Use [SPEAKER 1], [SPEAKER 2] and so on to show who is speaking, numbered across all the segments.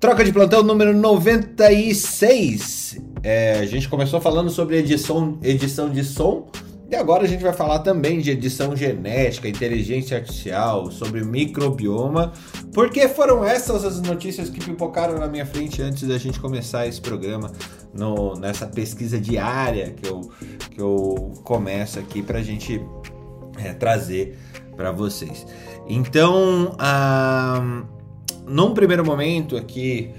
[SPEAKER 1] Troca de plantão número 96. É, a gente começou falando sobre edição, edição de som. E agora a gente vai falar também de edição genética, inteligência artificial, sobre microbioma, porque foram essas as notícias que pipocaram na minha frente antes da gente começar esse programa, no, nessa pesquisa diária que eu, que eu começo aqui para a gente é, trazer para vocês. Então, ah, num primeiro momento aqui,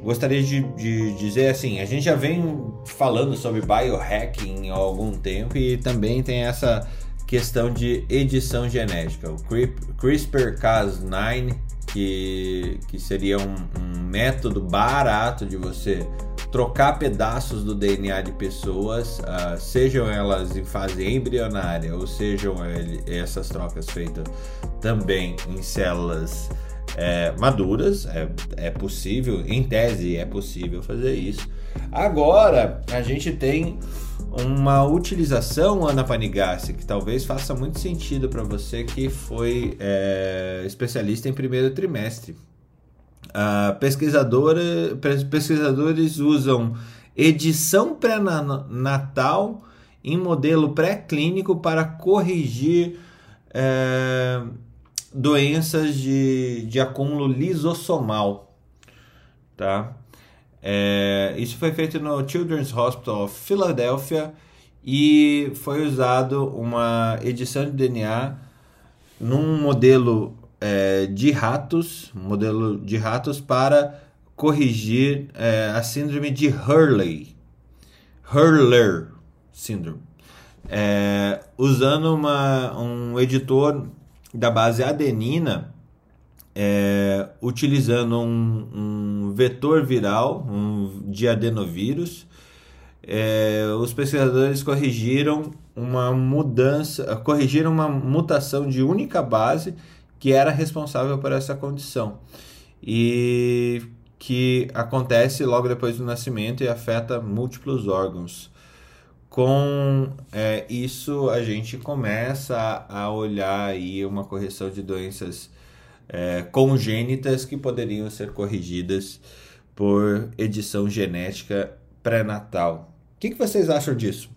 [SPEAKER 1] gostaria de, de, dizer assim, a gente já vem falando sobre biohacking há algum tempo e também tem essa questão de edição genética. O CRISPR-Cas9, que, que seria um, um método barato de você trocar pedaços do DNA de pessoas, uh, sejam elas em fase embrionária ou sejam essas trocas feitas também em células é, maduras, é, é possível, em tese é possível fazer isso. Agora a gente tem uma utilização, Ana Panigassi, que talvez faça muito sentido para você que foi é, especialista em primeiro trimestre. Uh, pesquisadora, pesquisadores usam edição pré-natal em modelo pré-clínico para corrigir é, doenças de, de acúmulo lisossomal, tá? É, isso foi feito no Children's Hospital of Philadelphia e foi usado uma edição de DNA num modelo é, de ratos, modelo de ratos para corrigir é, a síndrome de Hurley, Hurler síndrome, é, usando uma, um editor da base adenina, é, utilizando um, um, vetor viral, um de adenovírus, é, os pesquisadores corrigiram uma mudança, corrigiram uma mutação de única base que era responsável por essa condição e que acontece logo depois do nascimento e afeta múltiplos órgãos com é, isso a gente começa a olhar aí uma correção de doenças é, congênitas que poderiam ser corrigidas por edição genética pré-natal. O que, que vocês acham disso?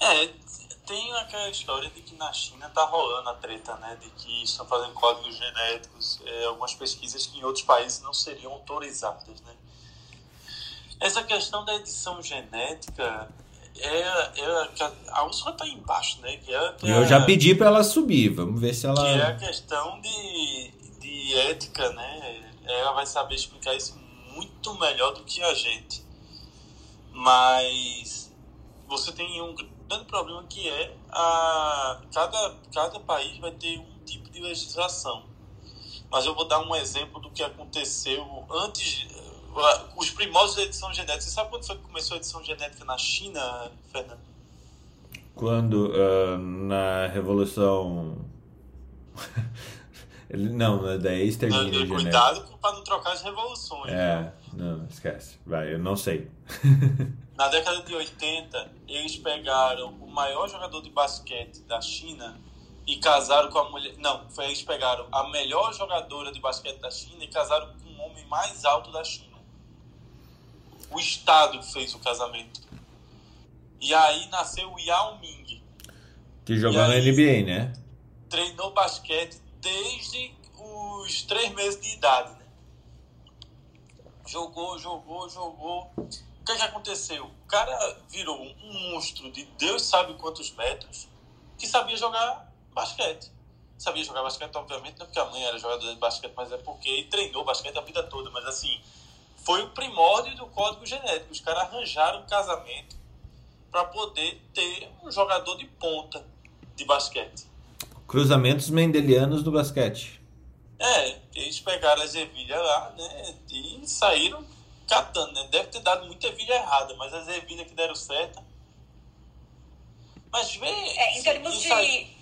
[SPEAKER 2] É, tem aquela história de que na China tá rolando a treta, né? De que estão fazendo códigos genéticos, é, algumas pesquisas que em outros países não seriam autorizadas, né? Essa questão da edição genética é, é a Úrsula está embaixo, né? Que é, que
[SPEAKER 1] eu
[SPEAKER 2] é,
[SPEAKER 1] já pedi para ela subir, vamos ver se ela.
[SPEAKER 2] Que é a questão de, de ética, né? Ela vai saber explicar isso muito melhor do que a gente. Mas você tem um grande problema que é a cada, cada país vai ter um tipo de legislação. Mas eu vou dar um exemplo do que aconteceu antes os primórdios da edição genética. Você sabe quando foi que começou a edição genética na China, Fernando?
[SPEAKER 1] Quando? Uh, na Revolução. não, é daí extermínio
[SPEAKER 2] genético. Cuidado para não trocar as revoluções.
[SPEAKER 1] É, né? não, esquece. Vai, eu não sei.
[SPEAKER 2] na década de 80, eles pegaram o maior jogador de basquete da China e casaram com a mulher. Não, foi eles pegaram a melhor jogadora de basquete da China e casaram com o homem mais alto da China o Estado fez o casamento. E aí nasceu o Yao Ming.
[SPEAKER 1] Que jogou na NBA, né?
[SPEAKER 2] Treinou basquete desde os três meses de idade, né? Jogou, jogou, jogou. O que, é que aconteceu? O cara virou um monstro de Deus sabe quantos metros que sabia jogar basquete. Sabia jogar basquete, obviamente, não porque a mãe era jogadora de basquete, mas é porque treinou basquete a vida toda. Mas assim, foi o primórdio do código genético. Os caras arranjaram um casamento para poder ter um jogador de ponta de basquete.
[SPEAKER 1] Cruzamentos mendelianos do basquete.
[SPEAKER 2] É, eles pegaram as ervilhas lá, né? E saíram catando, né? Deve ter dado muita ervilha errada, mas as ervilhas que deram certo. Mas vê.
[SPEAKER 3] É, em termos de. Aí,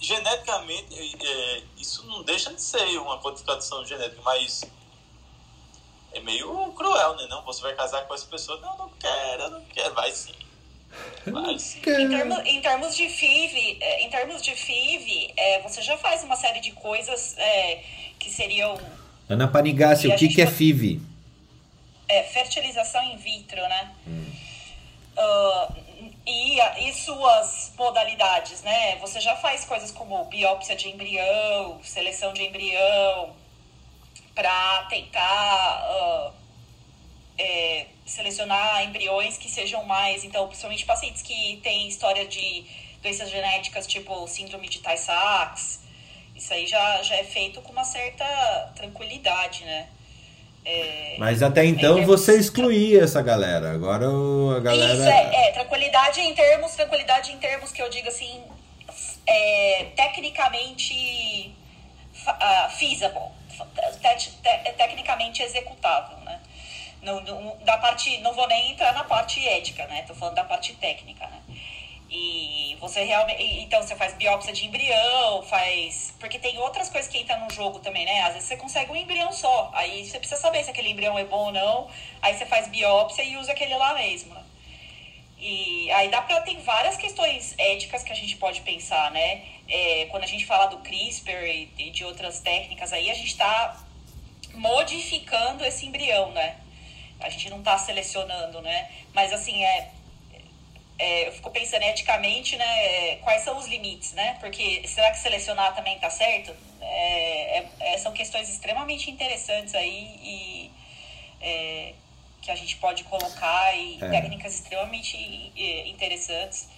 [SPEAKER 2] geneticamente, é, isso não deixa de ser uma codificação genética, mas é meio cruel, né? Não, você vai casar com essa pessoa. Não, não quero, não quero. Vai sim. Vai sim.
[SPEAKER 3] Em, termo, em termos de FIV, é, em termos de FIV, é, você já faz uma série de coisas é, que seriam
[SPEAKER 1] Ana Panigassi, o que, que é FIV?
[SPEAKER 3] É, fertilização in vitro, né? Hum. Uh, e, e suas modalidades, né? Você já faz coisas como biópsia de embrião, seleção de embrião, para tentar uh, é, selecionar embriões que sejam mais, então, principalmente pacientes que têm história de doenças genéticas, tipo síndrome de Tay-Sachs, isso aí já, já é feito com uma certa tranquilidade, né?
[SPEAKER 1] É, Mas até então termos... você excluía essa galera. Agora a galera. Isso,
[SPEAKER 3] é, é, tranquilidade em termos, tranquilidade em termos que eu digo assim, é, tecnicamente uh, feasible, te, te, tecnicamente executável, né? No, no, da parte, não vou nem entrar na parte ética, né? Tô falando da parte técnica, né? E você realmente. Então você faz biópsia de embrião, faz. Porque tem outras coisas que entram no jogo também, né? Às vezes você consegue um embrião só. Aí você precisa saber se aquele embrião é bom ou não. Aí você faz biópsia e usa aquele lá mesmo. Né? E aí dá pra. Tem várias questões éticas que a gente pode pensar, né? É, quando a gente fala do CRISPR e de outras técnicas aí, a gente tá modificando esse embrião, né? A gente não tá selecionando, né? Mas assim, é é, eu fico pensando eticamente, né, quais são os limites, né? Porque será que selecionar também está certo? É, é, é, são questões extremamente interessantes aí e é, que a gente pode colocar e é. técnicas extremamente interessantes.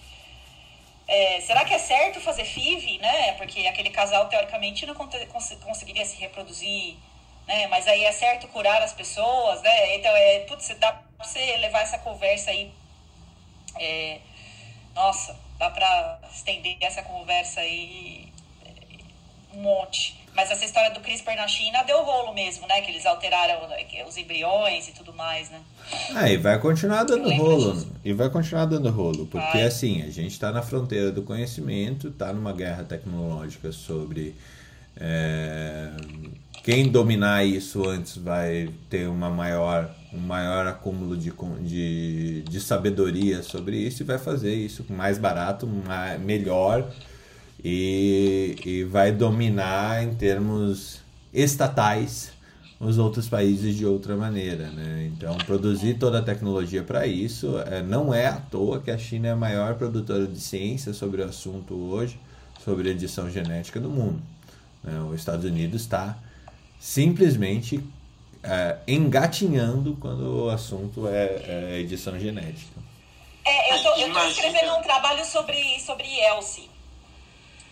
[SPEAKER 3] será que é certo fazer FIV, né? Porque aquele casal teoricamente não cons conseguiria se reproduzir, né? Mas aí é certo curar as pessoas, né? Então é, putz, dá pra você levar essa conversa aí é, nossa, dá para estender essa conversa aí um monte. Mas essa história do CRISPR na China deu rolo mesmo, né? Que eles alteraram né, os embriões e tudo mais, né?
[SPEAKER 1] Ah, e vai continuar dando rolo. Disso. E vai continuar dando rolo. Porque, vai. assim, a gente está na fronteira do conhecimento, está numa guerra tecnológica sobre... É, quem dominar isso antes vai ter uma maior um maior acúmulo de, de, de sabedoria sobre isso e vai fazer isso mais barato, mais, melhor e, e vai dominar em termos estatais os outros países de outra maneira, né? Então, produzir toda a tecnologia para isso é, não é à toa que a China é a maior produtora de ciência sobre o assunto hoje, sobre edição genética do mundo. Né? Os Estados Unidos está simplesmente é, engatinhando quando o assunto é, é edição genética.
[SPEAKER 3] É, eu estou escrevendo um trabalho sobre, sobre Elsie.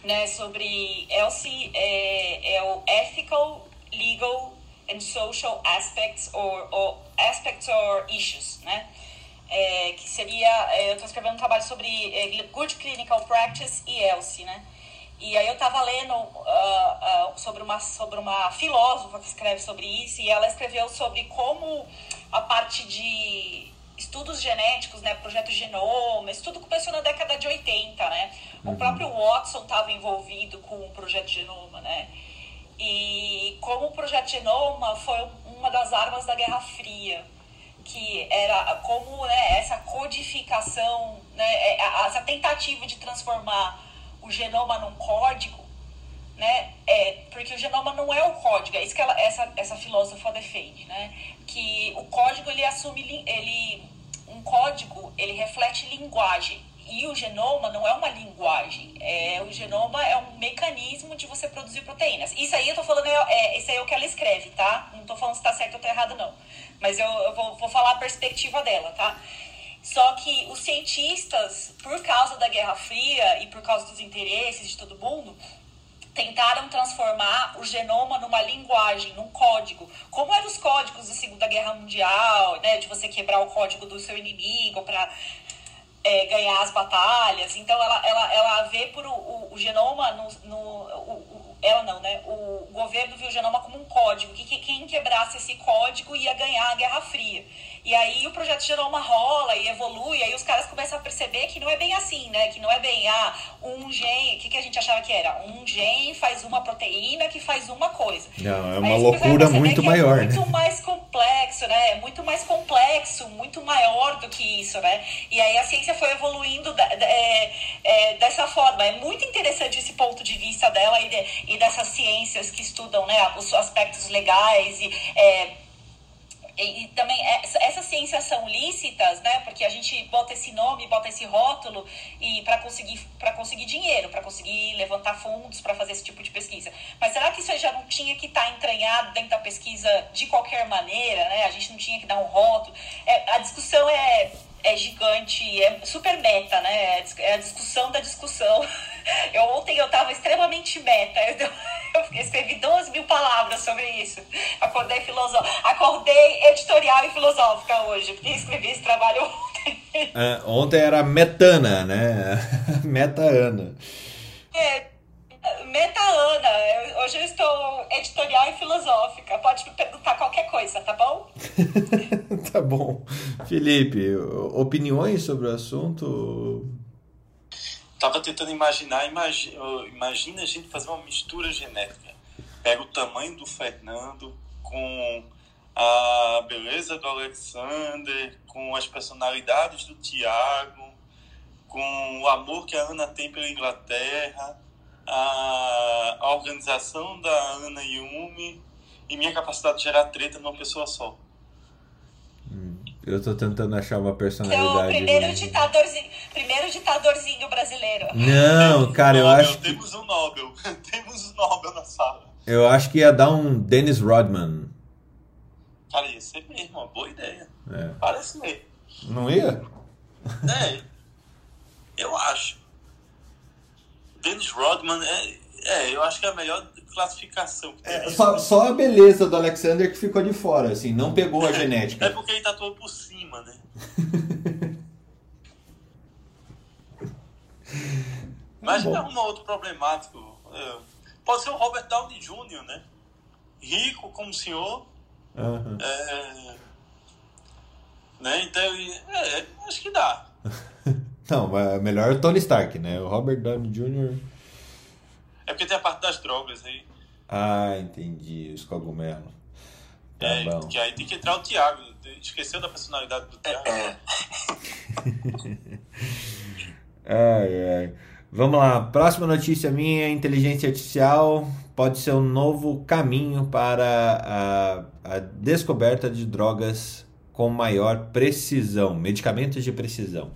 [SPEAKER 3] Né, sobre Elsie é, é o Ethical, Legal and Social Aspects or, or Aspects or Issues, né? É, que seria, é, eu estou escrevendo um trabalho sobre é, Good Clinical Practice e Elsie, né? E aí eu estava lendo uh, uh, sobre, uma, sobre uma filósofa que escreve sobre isso, e ela escreveu sobre como a parte de estudos genéticos, né, projeto genoma, isso tudo começou na década de 80, né? Uhum. O próprio Watson estava envolvido com o projeto genoma, né? E como o projeto genoma foi uma das armas da Guerra Fria, que era como né, essa codificação, né, é, essa tentativa de transformar o genoma num código, né? É, porque o genoma não é o código, é isso que ela, essa, essa filósofa defende, né? Que o código ele assume ele um código ele reflete linguagem e o genoma não é uma linguagem, é o genoma é um mecanismo de você produzir proteínas. Isso aí eu tô falando é, é isso aí é o que ela escreve, tá? Não tô falando se tá certo ou tá errado não, mas eu, eu vou, vou falar a perspectiva dela, tá? Só que os cientistas, por causa da Guerra Fria e por causa dos interesses de todo mundo, tentaram transformar o genoma numa linguagem, num código. Como eram os códigos da Segunda Guerra Mundial, né, de você quebrar o código do seu inimigo para é, ganhar as batalhas. Então ela, ela, ela vê por o, o, o genoma no, no ela não, né? O governo viu o genoma como um código, que, que quem quebrasse esse código ia ganhar a Guerra Fria. E aí o projeto gerou uma rola e evolui, e aí os caras começam a perceber que não é bem assim, né? Que não é bem, ah, um gene, o que, que a gente achava que era? Um gene faz uma proteína que faz uma coisa.
[SPEAKER 1] Não, é uma loucura muito
[SPEAKER 3] é
[SPEAKER 1] maior,
[SPEAKER 3] é muito né? mais complexo, né? É muito mais complexo, muito maior do que isso, né? E aí a ciência foi evoluindo é, é, dessa forma. É muito interessante esse ponto de vista dela e, de, e dessas ciências que estudam né, os aspectos legais e é, e, e, também é, essas ciências são lícitas, né? Porque a gente bota esse nome, bota esse rótulo e para conseguir para conseguir dinheiro, para conseguir levantar fundos para fazer esse tipo de pesquisa. Mas será que isso já não tinha que estar tá entranhado dentro da pesquisa de qualquer maneira, né? A gente não tinha que dar um rótulo. É, a discussão é é gigante, é super meta, né? É a discussão da discussão. Eu ontem eu estava extremamente meta. Eu, eu escrevi 12 mil palavras sobre isso. Acordei filosófica. Acordei editorial e filosófica hoje, porque escrevi esse trabalho ontem.
[SPEAKER 1] É, ontem era metana, né? Meta-ana.
[SPEAKER 3] É, Meta-Ana. Hoje eu estou editorial e filosófica. Pode me perguntar qualquer coisa, tá bom?
[SPEAKER 1] tá bom. Felipe, opiniões sobre o assunto?
[SPEAKER 2] Tava tentando imaginar, imagina, imagina a gente fazer uma mistura genética. Pega o tamanho do Fernando com a beleza do Alexander, com as personalidades do Tiago, com o amor que a Ana tem pela Inglaterra, a, a organização da Ana Yumi e minha capacidade de gerar treta numa pessoa só.
[SPEAKER 1] Eu tô tentando achar uma personalidade. Então,
[SPEAKER 3] primeiro ditadorzinho, primeiro ditadorzinho brasileiro.
[SPEAKER 1] Não, cara, eu acho.
[SPEAKER 2] Que... Temos um Nobel. temos um Nobel na sala.
[SPEAKER 1] Eu acho que ia dar um Dennis Rodman.
[SPEAKER 2] Cara, ia ser mesmo, uma boa ideia. É. Parece mesmo.
[SPEAKER 1] Não ia?
[SPEAKER 2] É. Eu acho. Dennis Rodman é, é, eu acho que é a melhor classificação.
[SPEAKER 1] É, só, só a beleza do Alexander que ficou de fora, assim, não pegou a é, genética.
[SPEAKER 2] É porque ele todo por cima, né? Mas é um outro problemático. É, pode ser o Robert Downey Jr., né? Rico como o senhor. Uhum. É, né? Então, é, acho que dá.
[SPEAKER 1] Não, é melhor o Tony Stark, né? O Robert Downey Jr.
[SPEAKER 2] É porque tem a parte das drogas aí.
[SPEAKER 1] Ah, entendi. Os cogumelos.
[SPEAKER 2] Tá é, bom. que aí tem que entrar o Thiago. Esqueceu da personalidade do Thiago. É.
[SPEAKER 1] ai, ai. Vamos lá. Próxima notícia minha: inteligência artificial pode ser um novo caminho para a, a descoberta de drogas com maior precisão, medicamentos de precisão.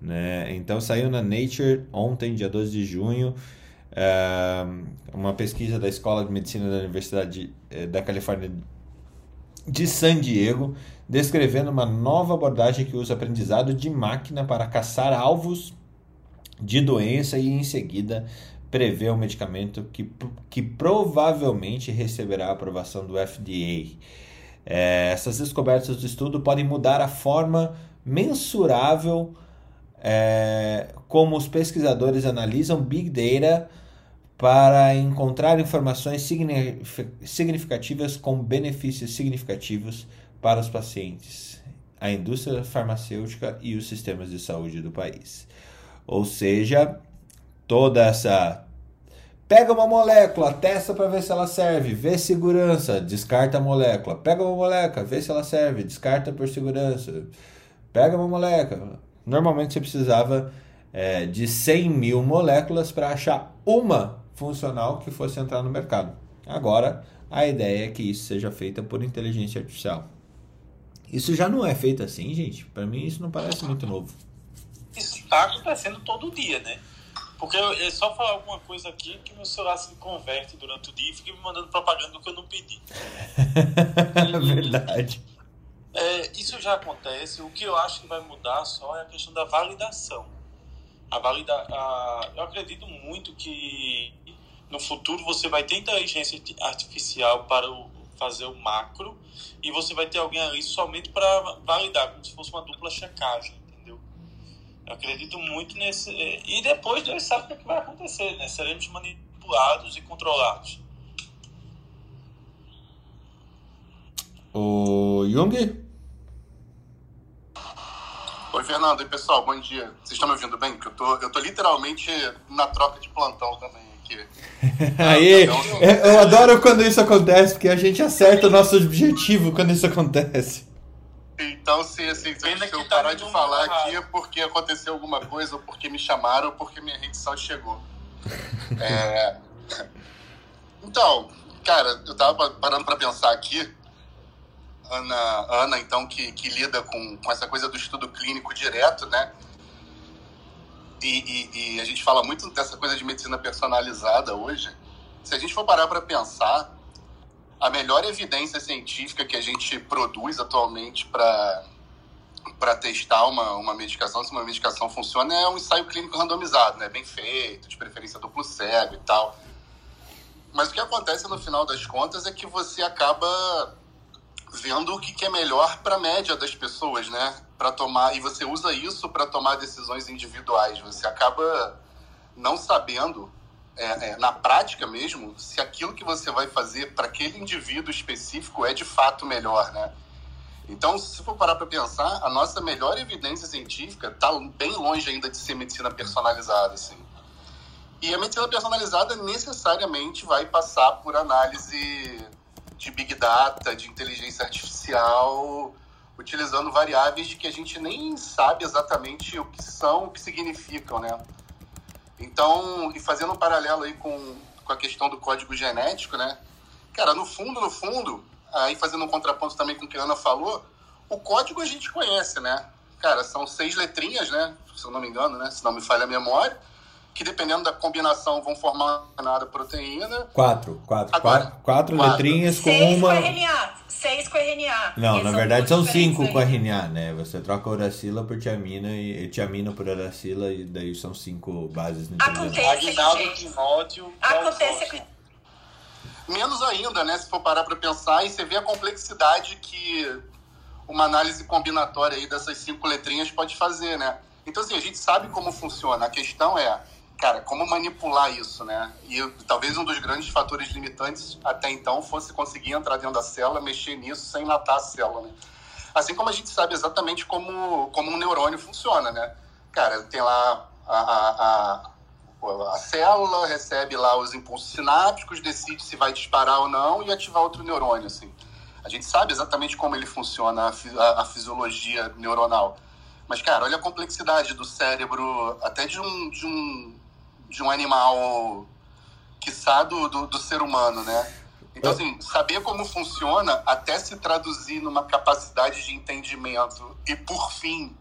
[SPEAKER 1] Né? Então saiu na Nature ontem, dia 12 de junho, uma pesquisa da Escola de Medicina da Universidade eh, da Califórnia de San Diego, descrevendo uma nova abordagem que usa aprendizado de máquina para caçar alvos de doença e em seguida prevê um medicamento que, que provavelmente receberá a aprovação do FDA. É, essas descobertas do estudo podem mudar a forma mensurável é, como os pesquisadores analisam Big Data para encontrar informações significativas com benefícios significativos para os pacientes, a indústria farmacêutica e os sistemas de saúde do país. Ou seja, toda essa Pega uma molécula, testa para ver se ela serve, vê segurança, descarta a molécula. Pega uma molécula, vê se ela serve, descarta por segurança. Pega uma molécula, Normalmente você precisava é, de 100 mil moléculas para achar uma funcional que fosse entrar no mercado. Agora, a ideia é que isso seja feita por inteligência artificial. Isso já não é feito assim, gente. Para mim, isso não parece muito novo.
[SPEAKER 2] Isso está acontecendo todo dia, né? Porque é só falar alguma coisa aqui que meu celular se converte durante o dia e fica me mandando propaganda do que eu não pedi.
[SPEAKER 1] Verdade.
[SPEAKER 2] É, isso já acontece. O que eu acho que vai mudar só é a questão da validação. A valida, a, eu acredito muito que no futuro você vai ter inteligência artificial para o, fazer o macro e você vai ter alguém ali somente para validar, como se fosse uma dupla checagem, entendeu? Eu acredito muito nesse. E depois Deus sabe o que vai acontecer, né? Seremos manipulados e controlados.
[SPEAKER 1] O Jung?
[SPEAKER 4] Fernando. E pessoal, bom dia. Vocês estão me ouvindo bem? Porque eu tô, eu tô literalmente na troca de plantão também aqui.
[SPEAKER 1] Aí, então, eu adoro quando isso acontece, porque a gente acerta o nosso objetivo quando isso acontece.
[SPEAKER 4] Então, se, assim, se, se eu tá parar de falar aqui é porque aconteceu alguma coisa, ou porque me chamaram, ou porque minha rede social chegou. é... Então, cara, eu tava parando para pensar aqui. Ana, Ana então, que, que lida com, com essa coisa do estudo clínico direto, né? E, e, e, a gente fala muito dessa coisa de medicina personalizada hoje. Se a gente for parar para pensar, a melhor evidência científica que a gente produz atualmente para testar uma, uma medicação, se uma medicação funciona, é um ensaio clínico randomizado, né? Bem feito, de preferência duplo cego e tal. Mas o que acontece no final das contas é que você acaba vendo o que é melhor para a média das pessoas, né? Para tomar e você usa isso para tomar decisões individuais. Você acaba não sabendo é, é, na prática mesmo se aquilo que você vai fazer para aquele indivíduo específico é de fato melhor, né? Então, se for parar para pensar, a nossa melhor evidência científica está bem longe ainda de ser medicina personalizada, assim. E a medicina personalizada necessariamente vai passar por análise de big data, de inteligência artificial, utilizando variáveis que a gente nem sabe exatamente o que são, o que significam, né? Então, e fazendo um paralelo aí com, com a questão do código genético, né? Cara, no fundo, no fundo, aí fazendo um contraponto também com o que a Ana falou, o código a gente conhece, né? Cara, são seis letrinhas, né? Se eu não me engano, né? Se não me falha a memória que dependendo da combinação vão formar nada proteína.
[SPEAKER 1] Quatro, quatro, Agora, quatro, quatro, letrinhas com
[SPEAKER 3] seis
[SPEAKER 1] uma.
[SPEAKER 3] Com RNA, seis com RNA.
[SPEAKER 1] Não, na verdade são cinco com RNA, né? Você troca uracila por tiamina e tiamina por uracila e daí são cinco bases
[SPEAKER 3] Acontece,
[SPEAKER 2] Agnaldo,
[SPEAKER 3] Acontece
[SPEAKER 4] Menos ainda, né? Se for parar para pensar e você vê a complexidade que uma análise combinatória aí dessas cinco letrinhas pode fazer, né? Então, assim, a gente sabe como funciona. A questão é cara, como manipular isso, né? E talvez um dos grandes fatores limitantes até então fosse conseguir entrar dentro da célula, mexer nisso sem matar a célula, né? Assim como a gente sabe exatamente como, como um neurônio funciona, né? Cara, tem lá a, a, a, a célula, recebe lá os impulsos sinápticos, decide se vai disparar ou não e ativar outro neurônio, assim. A gente sabe exatamente como ele funciona, a, a fisiologia neuronal. Mas, cara, olha a complexidade do cérebro, até de um, de um de um animal, quiçá do, do, do ser humano, né? Então, assim, saber como funciona até se traduzir numa capacidade de entendimento e, por fim,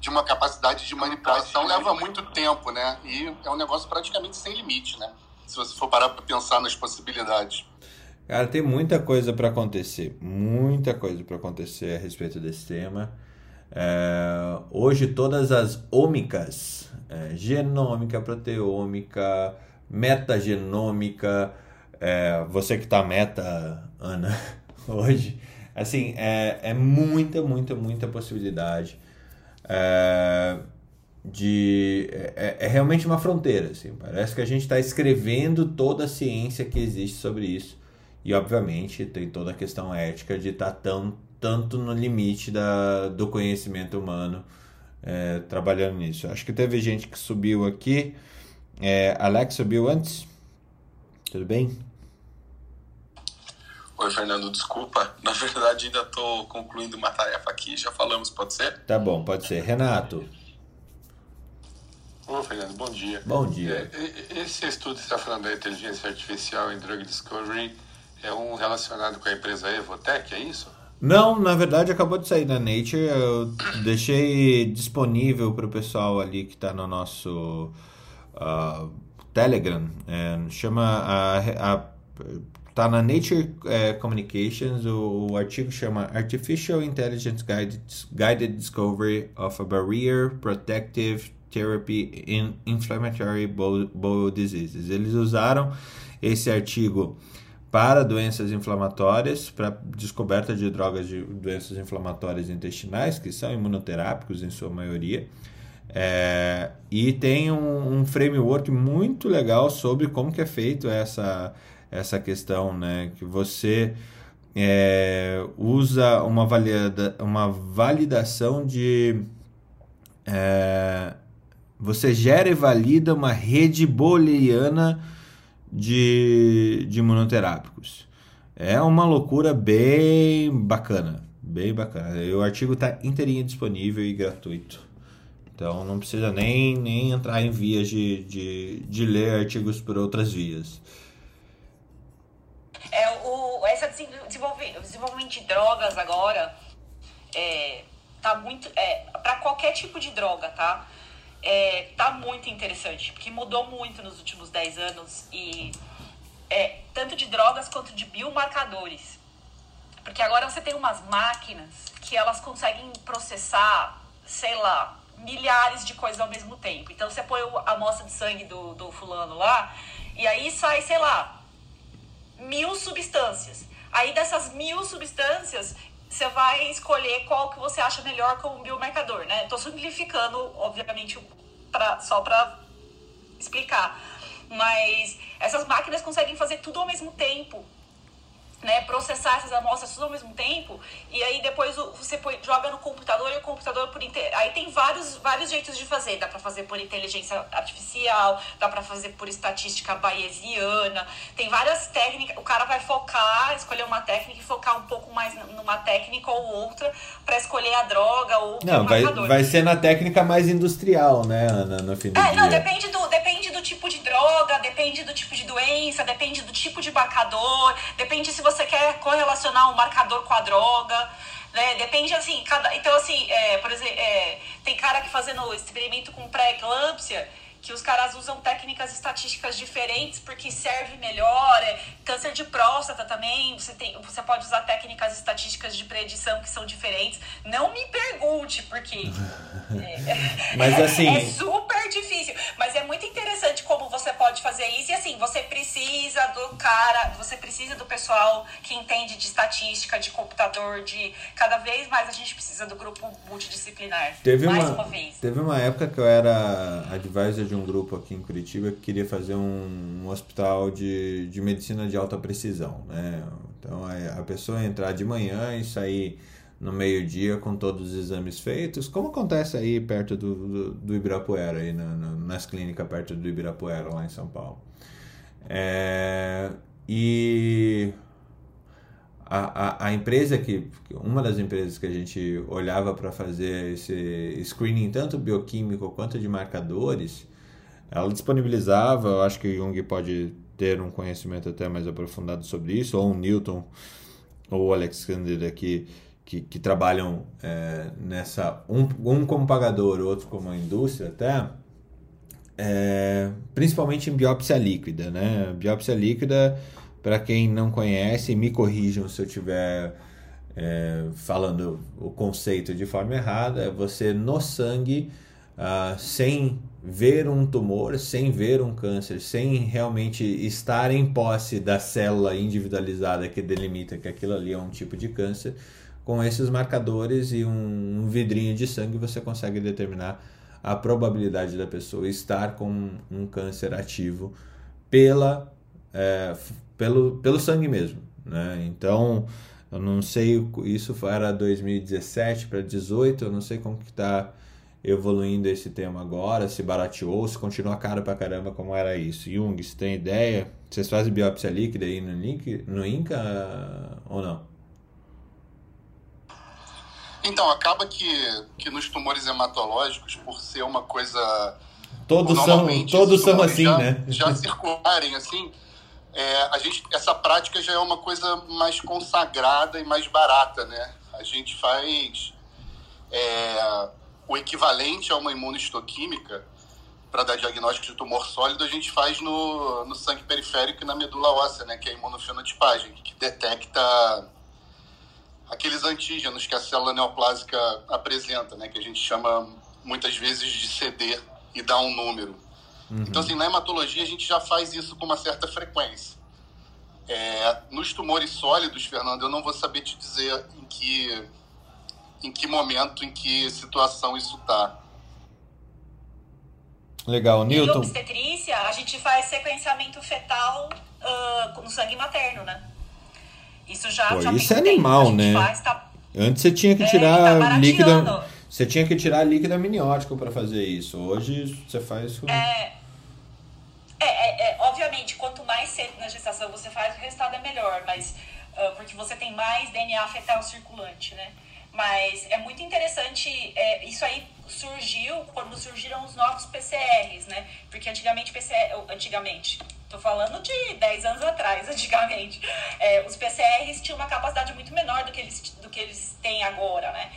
[SPEAKER 4] de uma capacidade de manipulação leva muito tempo, né? E é um negócio praticamente sem limite, né? Se você for parar para pensar nas possibilidades.
[SPEAKER 1] Cara, tem muita coisa para acontecer, muita coisa para acontecer a respeito desse tema. É, hoje todas as ômicas, é, genômica, proteômica, metagenômica, é, você que está meta, Ana, hoje, assim, é, é muita, muita, muita possibilidade é, de... É, é, realmente uma fronteira, assim, parece que a gente está escrevendo toda a ciência que existe sobre isso e, obviamente, tem toda a questão ética de estar tá tão tanto no limite da, do conhecimento humano é, trabalhando nisso. Acho que teve gente que subiu aqui. É, Alex subiu antes? Tudo bem?
[SPEAKER 5] Oi, Fernando, desculpa. Na verdade, ainda estou concluindo uma tarefa aqui. Já falamos, pode ser?
[SPEAKER 1] Tá bom, pode ser. Renato.
[SPEAKER 6] Ô, Fernando, bom dia.
[SPEAKER 1] Bom dia.
[SPEAKER 6] É, esse estudo que você está falando da inteligência artificial em drug discovery é um relacionado com a empresa Evotech, é isso?
[SPEAKER 1] Não, na verdade acabou de sair da Nature. Eu deixei disponível para o pessoal ali que está no nosso uh, Telegram. É, chama a, a, tá na Nature é, Communications. O, o, artigo chama Artificial Intelligence Guided, Guided Discovery of a Barrier Protective Therapy in Inflammatory Bowel Diseases. Eles usaram esse artigo para doenças inflamatórias, para descoberta de drogas de doenças inflamatórias intestinais, que são imunoterápicos em sua maioria. É, e tem um, um, framework muito legal sobre como que é feito essa, essa questão, né? Que você é, usa uma, valida, uma validação de é, você gera e valida uma rede booleana de, de imunoterápicos. É uma loucura bem bacana, bem bacana. E o artigo está inteirinho disponível e gratuito. Então não precisa nem, nem entrar em vias de, de, de ler artigos por outras vias.
[SPEAKER 3] É, o, essa desenvolvimento de drogas agora é, tá muito. É, para qualquer tipo de droga, tá? É, tá muito interessante, porque mudou muito nos últimos 10 anos e é, tanto de drogas quanto de biomarcadores. Porque agora você tem umas máquinas que elas conseguem processar, sei lá, milhares de coisas ao mesmo tempo. Então você põe a amostra de sangue do, do fulano lá, e aí sai, sei lá, mil substâncias. Aí dessas mil substâncias, você vai escolher qual que você acha melhor como biomarcador, né? Estou simplificando, obviamente, pra, só para explicar. Mas essas máquinas conseguem fazer tudo ao mesmo tempo né, processar essas amostras tudo ao mesmo tempo e aí depois você joga no computador e o computador por aí tem vários vários jeitos de fazer. Dá para fazer por inteligência artificial dá para fazer por estatística bayesiana tem várias técnicas o cara vai focar escolher uma técnica e focar um pouco mais numa técnica ou outra para escolher a droga ou
[SPEAKER 1] não vai, vai ser na técnica mais industrial né Ana no do
[SPEAKER 3] é, não depende do depende do tipo de droga depende do tipo de doença depende do tipo de marcador depende se você quer correlacionar um marcador com a droga, né? Depende assim, cada. Então, assim, é, por exemplo, é, tem cara que fazendo experimento com pré-eclâmpsia que os caras usam técnicas estatísticas diferentes porque serve melhor. É, câncer de próstata também, você, tem, você pode usar técnicas estatísticas de predição que são diferentes. Não me pergunte, porque
[SPEAKER 1] é, mas, assim...
[SPEAKER 3] é super difícil. Mas é muito interessante como você pode fazer isso. E assim, você precisa do cara, você precisa do pessoal que entende de estatística, de computador, de cada vez mais a gente precisa do grupo multidisciplinar.
[SPEAKER 1] Teve
[SPEAKER 3] mais
[SPEAKER 1] uma,
[SPEAKER 3] uma vez.
[SPEAKER 1] Teve uma época que eu era advisor de um grupo aqui em Curitiba que queria fazer um, um hospital de, de medicina de alta precisão, né? Então a, a pessoa entrar de manhã e sair no meio-dia com todos os exames feitos, como acontece aí perto do, do, do Ibirapuera, aí na, na, nas clínicas perto do Ibirapuera, lá em São Paulo. É, e a, a, a, empresa que, uma das empresas que a gente olhava para fazer esse screening, tanto bioquímico quanto de marcadores, ela disponibilizava, eu acho que Jung pode ter um conhecimento até mais aprofundado sobre isso, ou Newton, ou Alexander aqui, que, que trabalham é, nessa, um, um como pagador, outro como indústria até, é, principalmente em biópsia líquida, né? Biópsia líquida, para quem não conhece, me corrijam se eu tiver é, falando o conceito de forma errada, é você no sangue, ah, sem ver um tumor, sem ver um câncer, sem realmente estar em posse da célula individualizada que delimita que aquilo ali é um tipo de câncer, com esses marcadores e um, um vidrinho de sangue você consegue determinar a probabilidade da pessoa estar com um câncer ativo pela, é, pelo, pelo sangue mesmo. Né? Então, eu não sei, isso era 2017 para 2018, eu não sei como que está evoluindo esse tema agora, se barateou, se continua caro pra caramba como era isso. Jung, você tem ideia? Vocês fazem biópsia líquida aí no, link, no INCA ou não?
[SPEAKER 4] Então, acaba que, que nos tumores hematológicos, por ser uma coisa...
[SPEAKER 1] Todos são, todos são assim,
[SPEAKER 4] já,
[SPEAKER 1] né?
[SPEAKER 4] Já circularem assim, é, a gente, essa prática já é uma coisa mais consagrada e mais barata, né? A gente faz... É, o equivalente a uma imunohistoquímica para dar diagnóstico de tumor sólido, a gente faz no, no sangue periférico e na medula óssea, né, que é a imunofenotipagem, que detecta aqueles antígenos que a célula neoplásica apresenta, né, que a gente chama muitas vezes de CD e dá um número. Uhum. Então, assim, na hematologia a gente já faz isso com uma certa frequência. É, nos tumores sólidos, Fernando, eu não vou saber te dizer em que em que momento, em que situação isso está.
[SPEAKER 1] Legal, Newton. Em
[SPEAKER 3] obstetrícia, a gente faz sequenciamento fetal uh, no sangue materno, né? Isso já,
[SPEAKER 1] Pô,
[SPEAKER 3] já
[SPEAKER 1] Isso é animal, né? Faz, tá... Antes você tinha que é, tirar é, tá líquido. você tinha que tirar líquido amniótico para fazer isso. Hoje você faz com...
[SPEAKER 3] É, é, é, é, obviamente, quanto mais cedo na gestação você faz, o resultado é melhor, mas uh, porque você tem mais DNA fetal circulante, né? Mas é muito interessante, é, isso aí surgiu quando surgiram os novos PCRs, né? Porque antigamente, PCR, antigamente, tô falando de 10 anos atrás, antigamente, é, os PCRs tinham uma capacidade muito menor do que eles, do que eles têm agora, né?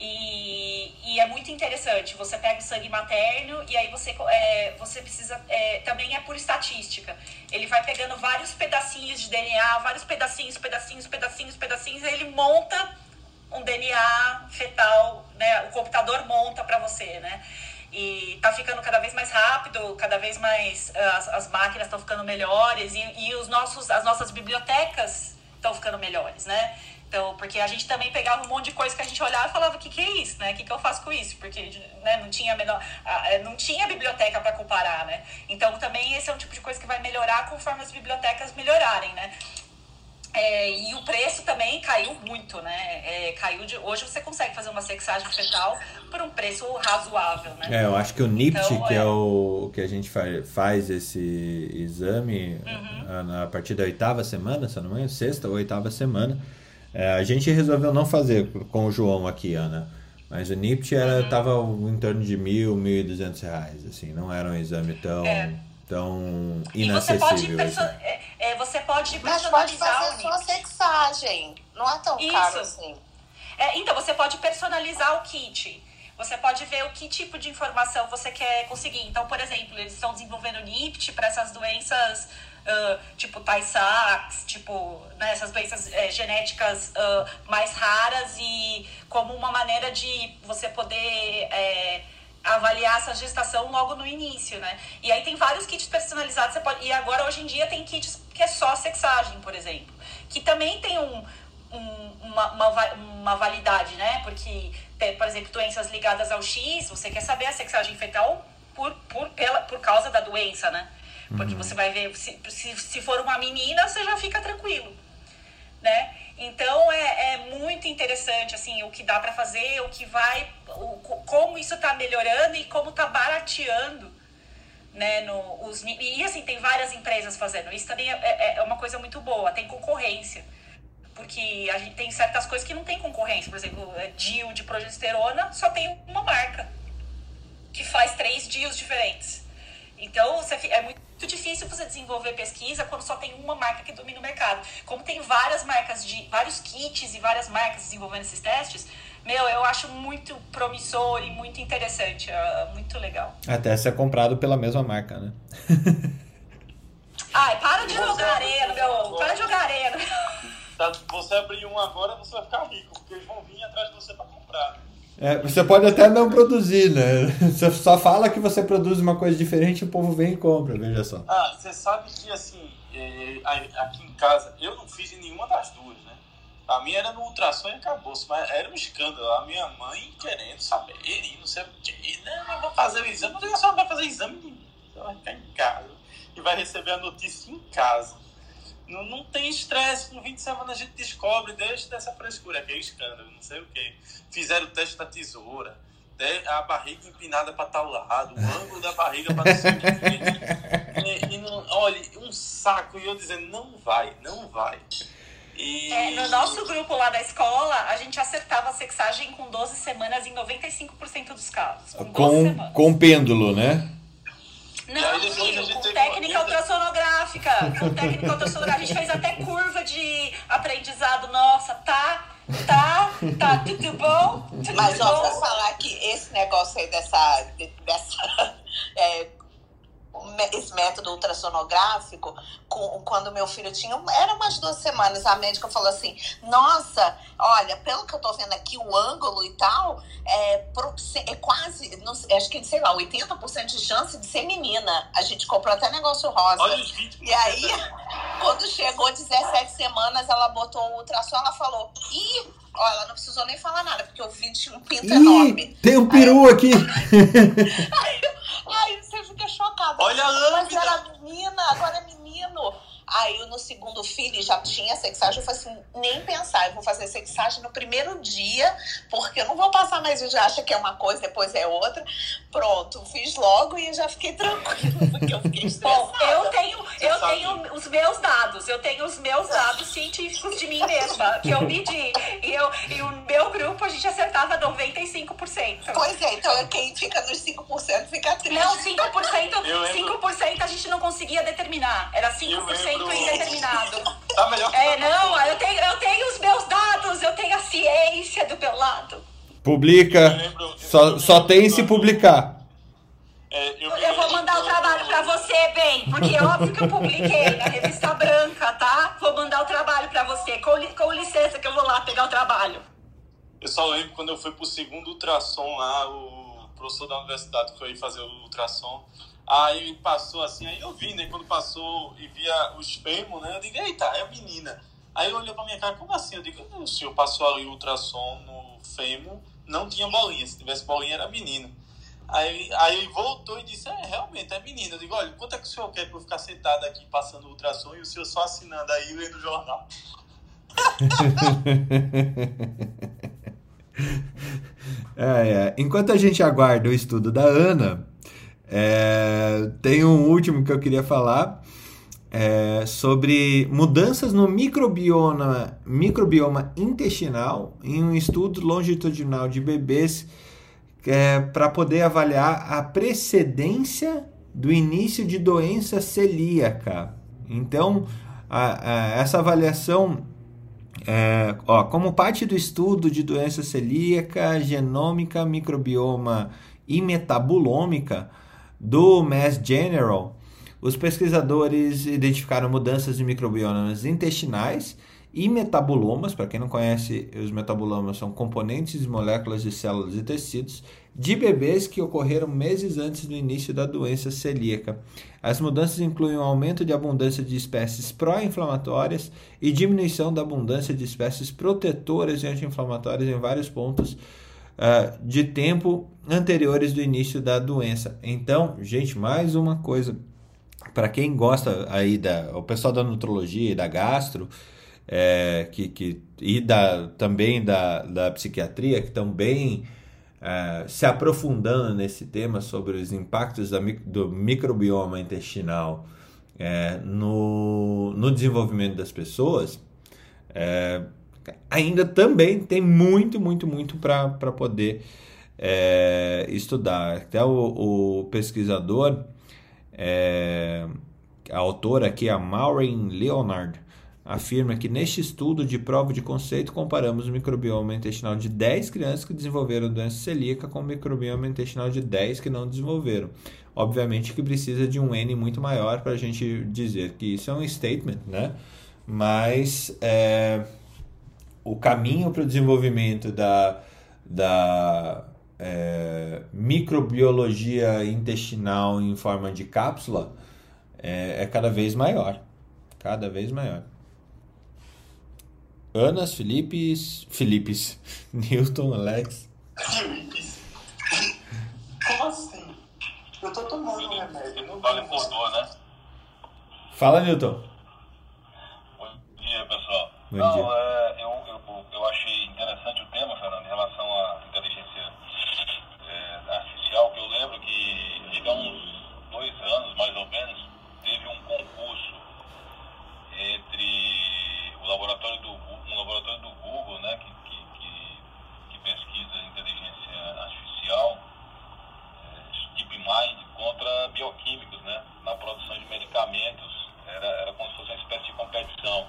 [SPEAKER 3] E, e, é muito interessante. Você pega o sangue materno e aí você, é, você precisa. É, também é por estatística. Ele vai pegando vários pedacinhos de DNA, vários pedacinhos, pedacinhos, pedacinhos, pedacinhos, e ele monta um DNA fetal, né? O computador monta para você, né? E tá ficando cada vez mais rápido, cada vez mais as, as máquinas estão ficando melhores e, e os nossos, as nossas bibliotecas estão ficando melhores, né? Então, porque a gente também pegava um monte de coisa que a gente olhava e falava, o que, que é isso, né? O que, que eu faço com isso? Porque né, não tinha menor, não tinha biblioteca para comparar, né? Então, também esse é um tipo de coisa que vai melhorar conforme as bibliotecas melhorarem, né? É, e o preço também caiu muito, né? É, caiu de, hoje você consegue fazer uma sexagem fetal por um preço razoável, né?
[SPEAKER 1] É, eu acho que o NIPT, então, que é... é... o que a gente faz, esse exame uhum. a, partir da oitava semana, se não me engano, sexta ou oitava semana, é, a gente resolveu não fazer com o João aqui, Ana. Mas o NIPT era, uhum. tava em torno de mil, mil e duzentos reais, assim, não era um exame tão, é. tão inacessível.
[SPEAKER 3] E você pode, assim. É, você pode
[SPEAKER 7] Mas pode fazer sua sexagem, não é tão Isso. caro assim.
[SPEAKER 3] É, então, você pode personalizar o kit. Você pode ver o que tipo de informação você quer conseguir. Então, por exemplo, eles estão desenvolvendo NIPT para essas doenças uh, tipo Tay-Sachs, tipo né, essas doenças é, genéticas uh, mais raras e como uma maneira de você poder é, avaliar essa gestação logo no início, né? E aí tem vários kits personalizados, você pode, e agora hoje em dia tem kits que é só sexagem, por exemplo, que também tem um, um, uma, uma, uma validade, né? Porque, por exemplo, doenças ligadas ao X, você quer saber a sexagem fetal por, por, pela, por causa da doença, né? Porque uhum. você vai ver, se, se, se for uma menina, você já fica tranquilo, né? Então é, é muito interessante assim o que dá para fazer, o que vai, o, como isso está melhorando e como está barateando, né? No, os, e assim tem várias empresas fazendo. Isso também é, é, é uma coisa muito boa. Tem concorrência, porque a gente tem certas coisas que não tem concorrência. Por exemplo, é DIU de progesterona só tem uma marca que faz três DIUs diferentes. Então você, é muito difícil você desenvolver pesquisa quando só tem uma marca que domina o mercado. Como tem várias marcas de vários kits e várias marcas desenvolvendo esses testes, meu, eu acho muito promissor e muito interessante, é muito legal.
[SPEAKER 1] Até ser comprado pela mesma marca, né?
[SPEAKER 3] Ai, para de jogar areia no meu. Para de jogar meu.
[SPEAKER 2] Tá, você abrir um agora, você vai ficar rico, porque eles vão vir atrás de você para comprar.
[SPEAKER 1] É, você pode até não produzir, né? Você só fala que você produz uma coisa diferente e o povo vem e compra, veja só.
[SPEAKER 2] Ah, você sabe que assim, é, aqui em casa, eu não fiz nenhuma das duas, né? A minha era no ultrassom e acabou mas era um escândalo. A minha mãe querendo saber e não sei o que? Eu vou fazer o exame, mas a senhora vai fazer exame de mim. Você vai ficar em casa e vai receber a notícia em casa. Não, não tem estresse, com 20 semanas a gente descobre, deixa dessa frescura, que é escândalo, não sei o quê. Fizeram o teste da tesoura, a barriga empinada para tal lado, o ângulo da barriga para não. E, e não, olha, um saco, e eu dizendo, não vai, não vai.
[SPEAKER 3] E... É, no nosso grupo lá da escola, a gente acertava a sexagem com 12 semanas em 95% dos casos. Com,
[SPEAKER 1] com, com pêndulo, né?
[SPEAKER 3] Não, filho, com técnica ultrassonográfica. Com técnica ultrassonográfica. A gente fez até curva de aprendizado. Nossa, tá, tá, tá tudo bom? Tudo
[SPEAKER 7] Mas ó, bom? pra falar que esse negócio aí dessa, dessa é, esse método ultrassonográfico, com, quando meu filho tinha, era umas duas semanas, a médica falou assim, nossa, olha, pelo que eu tô vendo aqui, o ângulo e tal, é, é quase, não, acho que, sei lá, 80% de chance de ser menina. A gente comprou até negócio rosa.
[SPEAKER 2] Olha os 20%.
[SPEAKER 7] E aí, quando chegou 17 semanas, ela botou o ultrassom, ela falou, ih, ó, ela não precisou nem falar nada, porque eu vi tinha um pinto Ih, enorme.
[SPEAKER 1] Tem um peru
[SPEAKER 7] aí,
[SPEAKER 1] aqui.
[SPEAKER 7] aí, aí você fica chocado.
[SPEAKER 2] Olha a.
[SPEAKER 7] Mas era menina, agora é menino. Aí no segundo filho já tinha sexagem, eu falei assim, nem pensar, eu vou fazer sexagem no primeiro dia, porque eu não vou passar mais, eu já acho que é uma coisa, depois é outra. Pronto, fiz logo e já fiquei tranquila, porque eu fiquei estressada. Bom,
[SPEAKER 3] eu tenho, eu tenho os meus dados, eu tenho os meus dados científicos de mim mesma, que eu medi. E, eu, e o meu grupo a gente acertava 95%.
[SPEAKER 7] Pois é, então quem fica nos 5% fica triste.
[SPEAKER 3] Não, 5%, 5% a gente não conseguia determinar. Era 5% lembro... indeterminado.
[SPEAKER 2] Tá melhor
[SPEAKER 3] É, não, eu tenho, eu tenho os meus dados, eu tenho a ciência do meu lado.
[SPEAKER 1] Publica. Lembro, só, só tem se publicar.
[SPEAKER 3] É, eu, eu, vou mandar o trabalho para você, bem, porque é óbvio que eu publiquei na revista Branca, tá? Vou mandar o trabalho para você. Com, com licença que eu vou lá pegar o trabalho.
[SPEAKER 2] Eu só lembro quando eu fui pro segundo ultrassom lá, o professor da universidade foi fazer o ultrassom. Aí passou assim, aí eu vi, né? Quando passou e via os fêmur, né? Eu digo, eita, é menina. Aí olhou pra minha cara, como assim? Eu digo, o senhor passou ali o ultrassom no fêmur, não tinha bolinha. Se tivesse bolinha, era menino. Aí, aí voltou e disse, é, realmente, é menina. Eu digo, olha, quanto é que o senhor quer pra eu ficar sentado aqui passando o ultrassom e o senhor só assinando aí, lendo o jornal?
[SPEAKER 1] é, é. Enquanto a gente aguarda o estudo da Ana, é, tem um último que eu queria falar é, sobre mudanças no microbioma, microbioma intestinal em um estudo longitudinal de bebês é, para poder avaliar a precedência do início de doença celíaca. Então, a, a, essa avaliação, é, ó, como parte do estudo de doença celíaca, genômica, microbioma e metabolômica, do Mass General, os pesquisadores identificaram mudanças de microbiomas intestinais e metabolomas. Para quem não conhece, os metabolomas são componentes e moléculas de células e tecidos de bebês que ocorreram meses antes do início da doença celíaca. As mudanças incluem um aumento de abundância de espécies pró-inflamatórias e diminuição da abundância de espécies protetoras e anti-inflamatórias em vários pontos uh, de tempo anteriores do início da doença. Então, gente, mais uma coisa para quem gosta aí da o pessoal da nutrologia e da gastro é, que, que e da também da, da psiquiatria que estão bem é, se aprofundando nesse tema sobre os impactos da, do microbioma intestinal é, no, no desenvolvimento das pessoas, é, ainda também tem muito, muito, muito para poder é, estudar. Até o, o pesquisador, é, a autora aqui, a Maureen Leonard, afirma que neste estudo de prova de conceito comparamos o microbioma intestinal de 10 crianças que desenvolveram doença celíaca com o microbioma intestinal de 10 que não desenvolveram. Obviamente que precisa de um N muito maior para a gente dizer que isso é um statement, né? Mas é, o caminho para o desenvolvimento da, da é, microbiologia intestinal em forma de cápsula é, é cada vez maior. Cada vez maior. Anas, Filipes. Filipes. Newton, Alex.
[SPEAKER 2] Filipes. Como assim? Eu tô tomando um remédio. Não vale por né?
[SPEAKER 1] Fala, Newton.
[SPEAKER 8] Bom dia, pessoal.
[SPEAKER 1] Bom Não, dia.
[SPEAKER 8] É, eu, eu, achei interessante o tema, Fernando, em relação à inteligência é, artificial, que eu lembro que, há uns dois anos, mais ou menos, teve um concurso entre o laboratório do, um laboratório do Google, né, que, que, que, que pesquisa inteligência artificial, é, DeepMind, contra bioquímicos, né, na produção de medicamentos. Era, era como se fosse uma espécie de competição,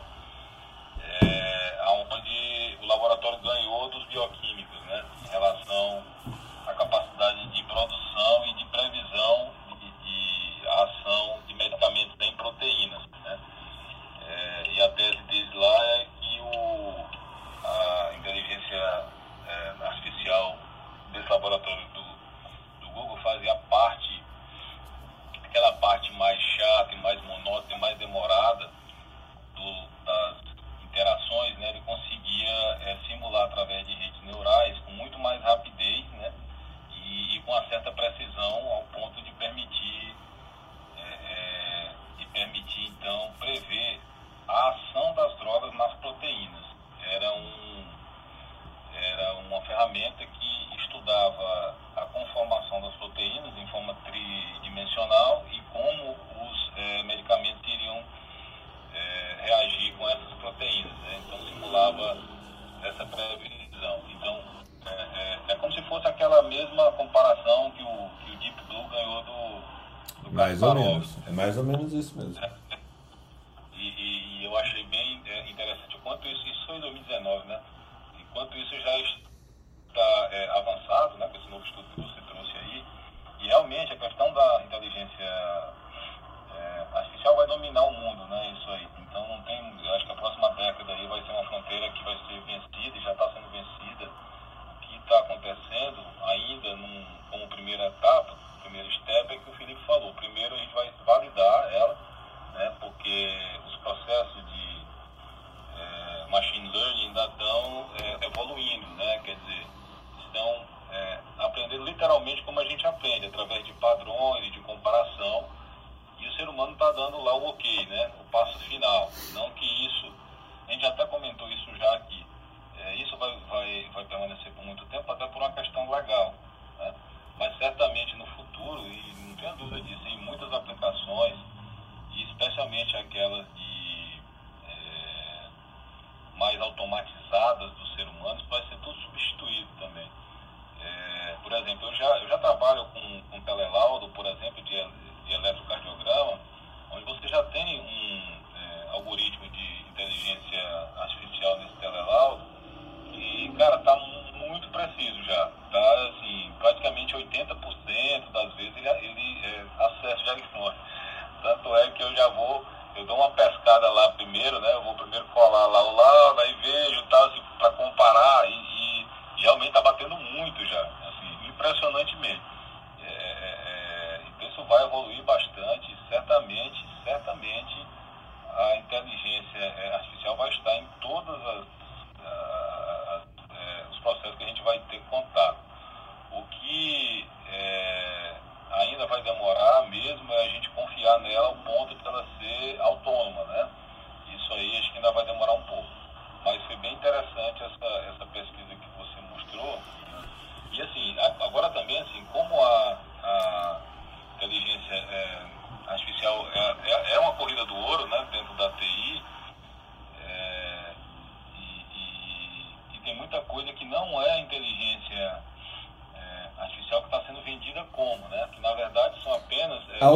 [SPEAKER 8] laboratório ganhou dos bioquímicos, né, em relação à capacidade de produção e de previsão de, de ação de medicamentos em proteínas, né. É, e a tese deles lá é que o, a inteligência é, artificial desse laboratório do, do Google fazia parte, aquela parte mais chata e mais monótona e mais demorada do, das interações, né, ele conseguia é, simular através de redes neurais proteínas. Né? Então simulava essa previsão. Então é, é, é, como se fosse aquela mesma comparação que o, que o Deep Blue ganhou do, do
[SPEAKER 1] Mais ou menos. É mais ou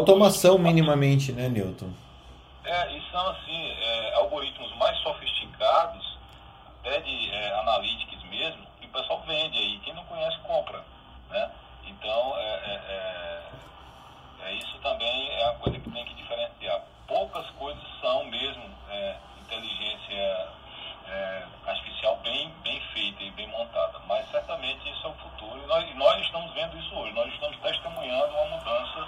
[SPEAKER 1] automação minimamente, né, Newton?
[SPEAKER 8] É, e são assim, algoritmos mais sofisticados, até de analytics mesmo, que o pessoal vende aí. Quem não conhece compra. Né? Então, é, é, isso também é a coisa que tem que diferenciar. Poucas coisas são mesmo é, inteligência é, artificial bem, bem feita e bem montada, mas certamente isso é o futuro e nós, e nós estamos vendo isso hoje. Nós estamos testemunhando uma mudança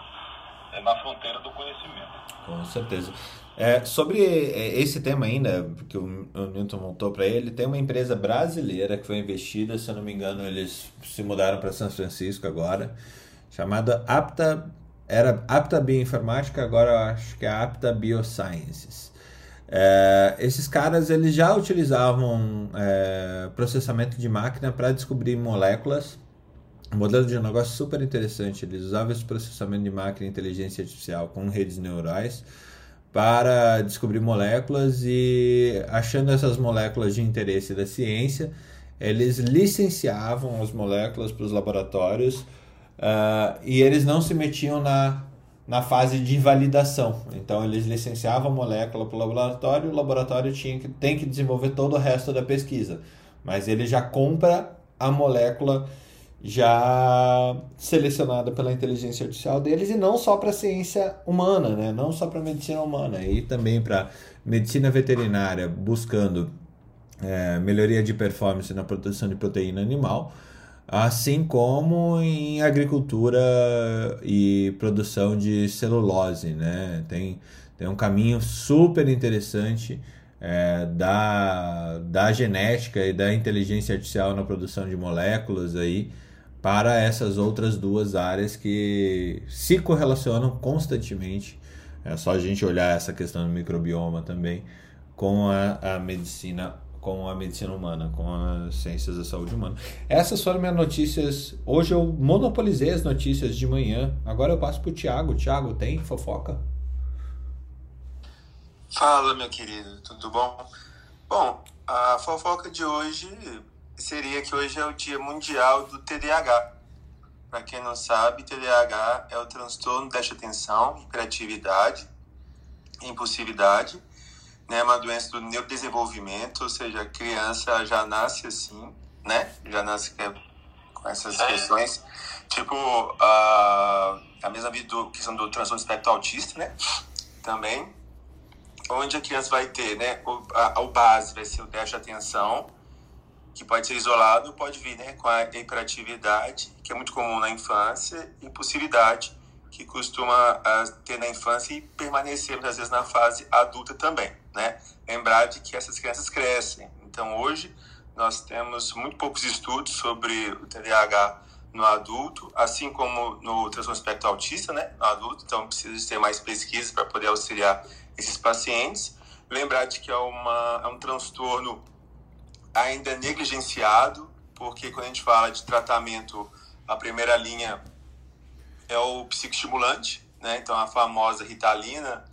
[SPEAKER 8] é, na fronteira do conhecimento.
[SPEAKER 1] Com certeza. É, sobre é, esse tema ainda, porque o, Newton montou para ele, tem uma empresa brasileira que foi investida, se eu não me engano, eles se mudaram para São Francisco agora, chamada Apta era apta bioinformática, agora acho que é apta biosciences. É, esses caras eles já utilizavam é, processamento de máquina para descobrir moléculas. Um modelo de negócio super interessante. Eles usavam esse processamento de máquina e inteligência artificial com redes neurais para descobrir moléculas e achando essas moléculas de interesse da ciência, eles licenciavam as moléculas para os laboratórios Uh, e eles não se metiam na, na fase de validação. Então eles licenciavam a molécula para o laboratório, o laboratório tinha que, tem que desenvolver todo o resto da pesquisa. Mas ele já compra a molécula já selecionada pela inteligência artificial deles e não só para a ciência humana, né? não só para a medicina humana, e também para medicina veterinária, buscando é, melhoria de performance na produção de proteína animal assim como em agricultura e produção de celulose, né? Tem, tem um caminho super interessante é, da, da genética e da inteligência artificial na produção de moléculas aí para essas outras duas áreas que se correlacionam constantemente. É só a gente olhar essa questão do microbioma também com a, a medicina com a medicina humana, com as ciências da saúde humana. Essas foram minhas notícias. Hoje eu monopolizei as notícias de manhã. Agora eu passo para o Tiago. Tiago, tem fofoca?
[SPEAKER 9] Fala, meu querido, tudo bom? Bom, a fofoca de hoje seria que hoje é o Dia Mundial do TDAH. Para quem não sabe, TDAH é o transtorno de atenção, hiperatividade, impulsividade, né? É uma doença do neurodesenvolvimento, ou seja, a criança já nasce assim, né? Já nasce com essas questões. Tipo, a, a mesma do, questão do transtorno espectro autista, né? Também. Onde a criança vai ter, né? O, a, o base vai ser o déficit de atenção, que pode ser isolado, pode vir né, com a hiperatividade, que é muito comum na infância, e impulsividade, que costuma uh, ter na infância e permanecer, muitas vezes, na fase adulta também. Né? Lembrar de que essas crianças crescem. Então, hoje, nós temos muito poucos estudos sobre o TDAH no adulto, assim como no transtorno espectro autista, né, no adulto. Então, precisa ter mais pesquisas para poder auxiliar esses pacientes. Lembrar de que é, uma, é um transtorno ainda negligenciado, porque quando a gente fala de tratamento, a primeira linha é o psicoestimulante, né? Então a famosa Ritalina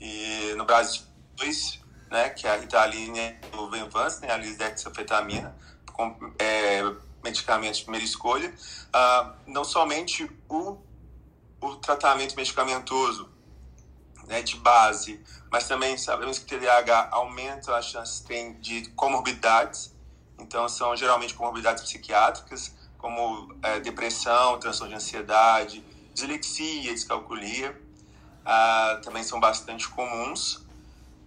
[SPEAKER 9] e no Brasil dois, né? Que é a Ritalina e o Venvance, né? A lisdexafetamina, com é, medicamentos de primeira escolha. Ah, não somente o, o tratamento medicamentoso né, de base, mas também sabemos que TDAH aumenta as chances de comorbidades, então são geralmente comorbidades psiquiátricas, como é, depressão, transtorno de ansiedade, dislexia, descalculia, ah, também são bastante comuns.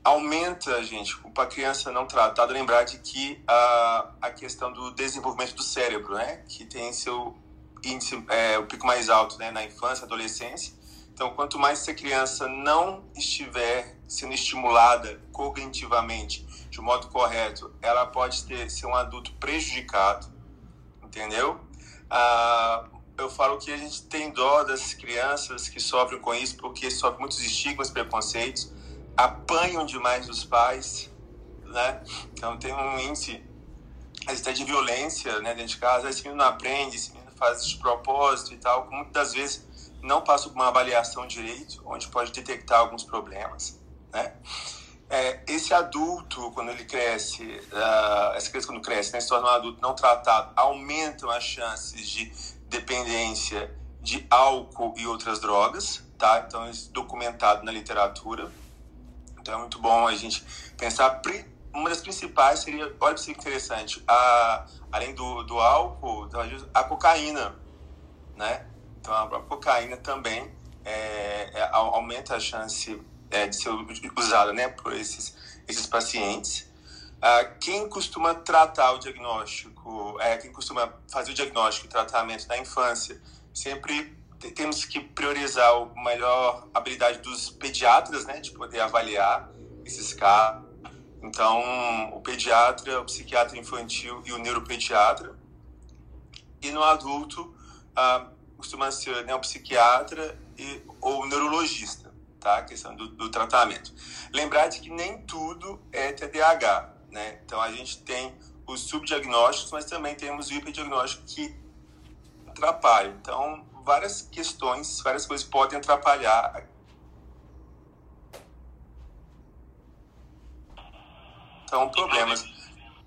[SPEAKER 9] Aumenta, gente, para criança não tratada, lembrar de que a, a questão do desenvolvimento do cérebro, né, que tem seu índice, é, o pico mais alto né, na infância, adolescência, então, quanto mais essa criança não estiver sendo estimulada cognitivamente de modo correto, ela pode ter, ser um adulto prejudicado, entendeu? Ah, eu falo que a gente tem dó das crianças que sofrem com isso, porque sofrem muitos estigmas, preconceitos, apanham demais dos pais, né? Então, tem um índice até de violência né, dentro de casa. Esse menino não aprende, esse menino faz de propósito e tal. Muitas das vezes não passa por uma avaliação direito, onde pode detectar alguns problemas, né? É, esse adulto, quando ele cresce, uh, essa criança quando cresce, né, se torna um adulto não tratado, aumentam as chances de dependência de álcool e outras drogas, tá? Então, isso é documentado na literatura. Então, é muito bom a gente pensar. Uma das principais seria, olha que interessante, a, além do, do álcool, a cocaína, né? Então, a cocaína também é, é, aumenta a chance é, de ser usada né, por esses, esses pacientes. Ah, quem costuma tratar o diagnóstico, é, quem costuma fazer o diagnóstico e tratamento na infância, sempre temos que priorizar a melhor habilidade dos pediatras, né, de poder avaliar esses casos. Então, o pediatra, o psiquiatra infantil e o neuropediatra. E no adulto, ah, costuma ser né, um psiquiatra e, ou neurologista, tá? A questão do, do tratamento. Lembrar de que nem tudo é TDAH, né? Então a gente tem os subdiagnósticos, mas também temos o hiperdiagnóstico que atrapalha. Então, várias questões, várias coisas podem atrapalhar. Então, problemas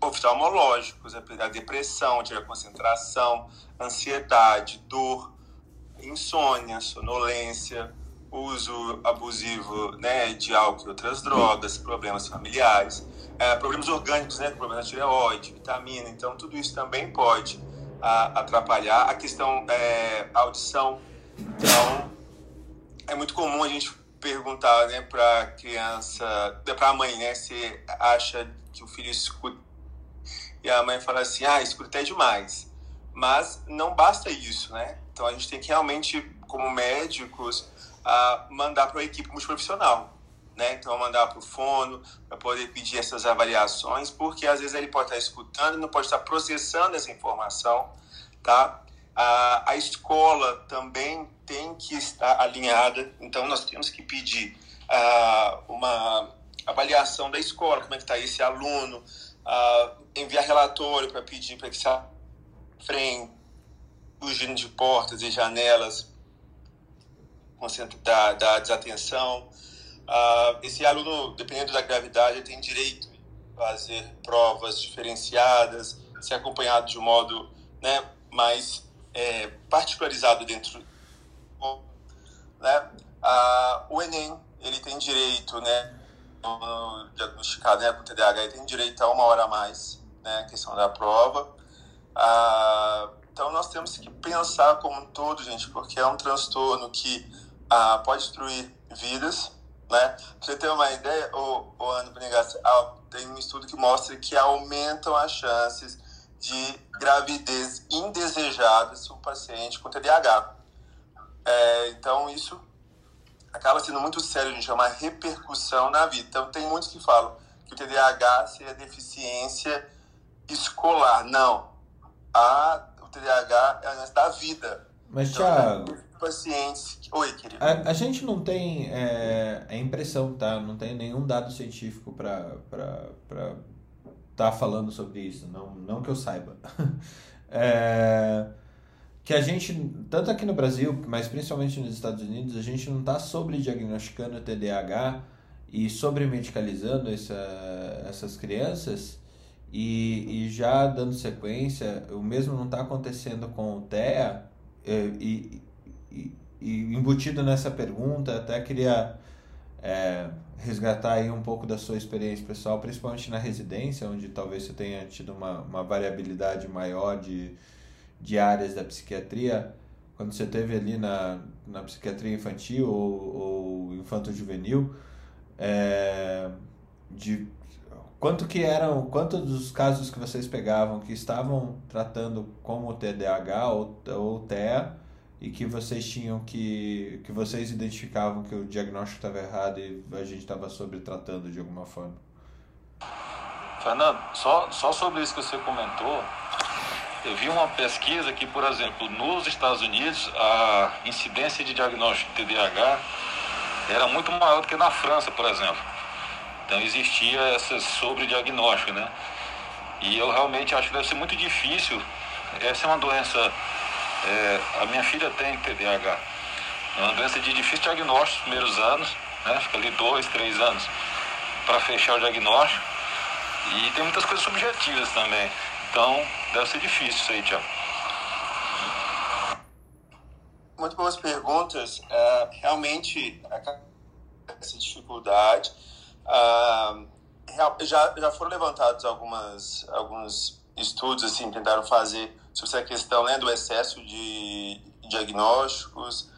[SPEAKER 9] oftalmológicos, a depressão, a concentração, ansiedade, dor, insônia, sonolência, uso abusivo né, de álcool e outras drogas, problemas familiares, é, problemas orgânicos, né, problemas de tireoide, vitamina, então tudo isso também pode a, atrapalhar. A questão é, audição, então é muito comum a gente perguntar né, para a criança, para a mãe, né, se acha que o filho escuta e a mãe fala assim, ah, escuta é demais. Mas não basta isso, né? Então a gente tem que realmente, como médicos, uh, mandar para a equipe multiprofissional. Né? Então, mandar para o fono, para poder pedir essas avaliações, porque às vezes ele pode estar escutando e não pode estar processando essa informação. Tá? A, a escola também tem que estar alinhada, então nós temos que pedir uh, uma avaliação da escola, como é que está esse aluno, uh, enviar relatório para pedir para que se frente fugindo de portas e janelas da, da desatenção. Uh, esse aluno, dependendo da gravidade, tem direito fazer provas diferenciadas, ser acompanhado de um modo né, mais é, particularizado dentro né? Ah, o Enem ele tem direito né no, diagnosticado né, com TDAH ele tem direito a uma hora a mais né questão da prova ah, então nós temos que pensar como um todo gente porque é um transtorno que ah, pode destruir vidas né? Pra você ter uma ideia, o, o Ano ah, tem um estudo que mostra que aumentam as chances de gravidez indesejada se o paciente com TDAH. É, então, isso acaba sendo muito sério, a gente, é uma repercussão na vida. Então, tem muitos que falam que o TDAH seria deficiência escolar. Não. A, o TDAH é a da vida.
[SPEAKER 1] Mas, então, Thiago,
[SPEAKER 9] pacientes. Oi, querido.
[SPEAKER 1] A, a gente não tem é, é, impressão, tá? Não tem nenhum dado científico para estar tá falando sobre isso. Não, não que eu saiba. é, que a gente, tanto aqui no Brasil, mas principalmente nos Estados Unidos, a gente não está sobrediagnosticando TDAH e sobremedicalizando essa, essas crianças. E, e já dando sequência, o mesmo não está acontecendo com o TEA, é, e, e, e, embutido nessa pergunta, até queria é, resgatar aí um pouco da sua experiência pessoal, principalmente na residência, onde talvez você tenha tido uma, uma variabilidade maior de, de áreas da psiquiatria. Quando você teve ali na, na psiquiatria infantil ou, ou infanto-juvenil, é, de quanto que eram, quantos dos casos que vocês pegavam que estavam tratando como TDAH ou, ou TEA e que vocês tinham que que vocês identificavam que o diagnóstico estava errado e a gente estava sobretratando de alguma forma.
[SPEAKER 5] Fernando, só só sobre isso que você comentou, eu vi uma pesquisa que, por exemplo, nos Estados Unidos a incidência de diagnóstico de TDAH era muito maior do que na França, por exemplo. Então existia esse sobrediagnóstico, né? E eu realmente acho que deve ser muito difícil. Essa é uma doença é, a minha filha tem TDAH. É uma doença de difícil diagnóstico nos primeiros anos, né? Fica ali dois, três anos para fechar o diagnóstico. E tem muitas coisas subjetivas também. Então, deve ser difícil isso aí, Tiago.
[SPEAKER 9] Muito boas perguntas. Uh, realmente, essa dificuldade. Uh, já, já foram levantados algumas, alguns estudos, assim, tentaram fazer sobre essa questão né, do excesso de diagnósticos.